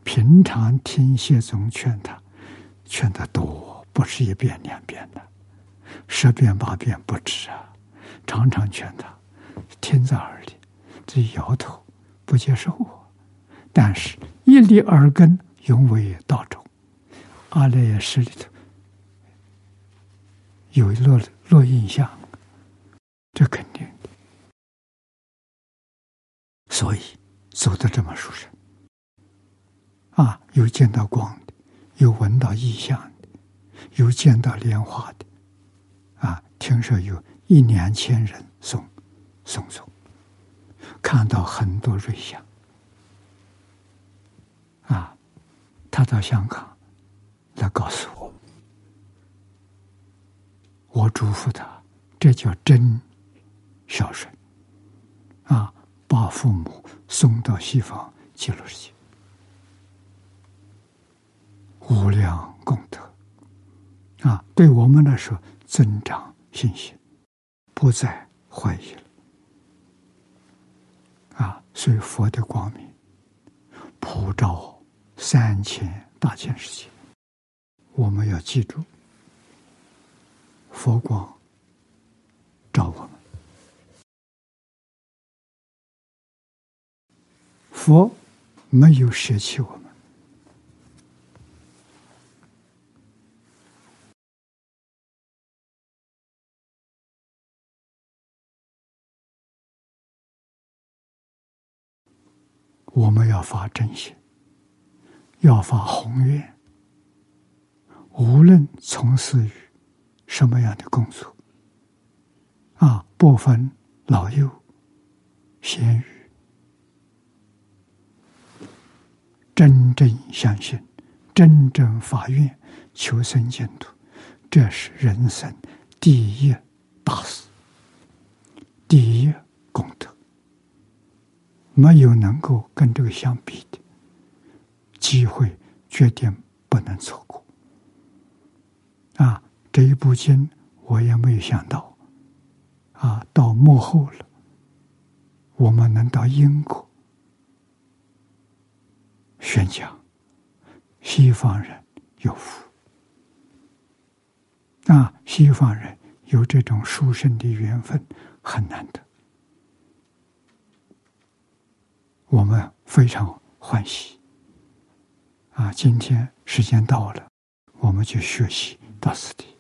平常听谢总劝他，劝他多，不是一遍两遍的。十遍八遍不止啊！常常劝他听在耳里，这摇头不接受我。但是，一粒耳根永为道中，阿赖耶识里头有落落印象，这肯定的。所以走的这么舒适啊！有见到光的，有闻到异象的，有见到莲花的。啊，听说有一两千人送送走，看到很多瑞相。啊，他到香港来告诉我，我嘱咐他，这叫真孝顺。啊，把父母送到西方极乐世界，无量功德。啊，对我们来说。增长信心，不再怀疑了。啊，所以佛的光明普照三千大千世界，我们要记住，佛光照我们，佛没有舍弃我们。我们要发真心，要发宏愿。无论从事于什么样的工作，啊，不分老幼、贤愚，真正相信，真正发愿求生净土，这是人生第一大事，第一功德。没有能够跟这个相比的机会，决定不能错过。啊，这一部经我也没有想到，啊，到幕后了，我们能到英国宣讲，西方人有福，啊，西方人有这种殊胜的缘分，很难得。我们非常欢喜啊！今天时间到了，我们就学习到此地。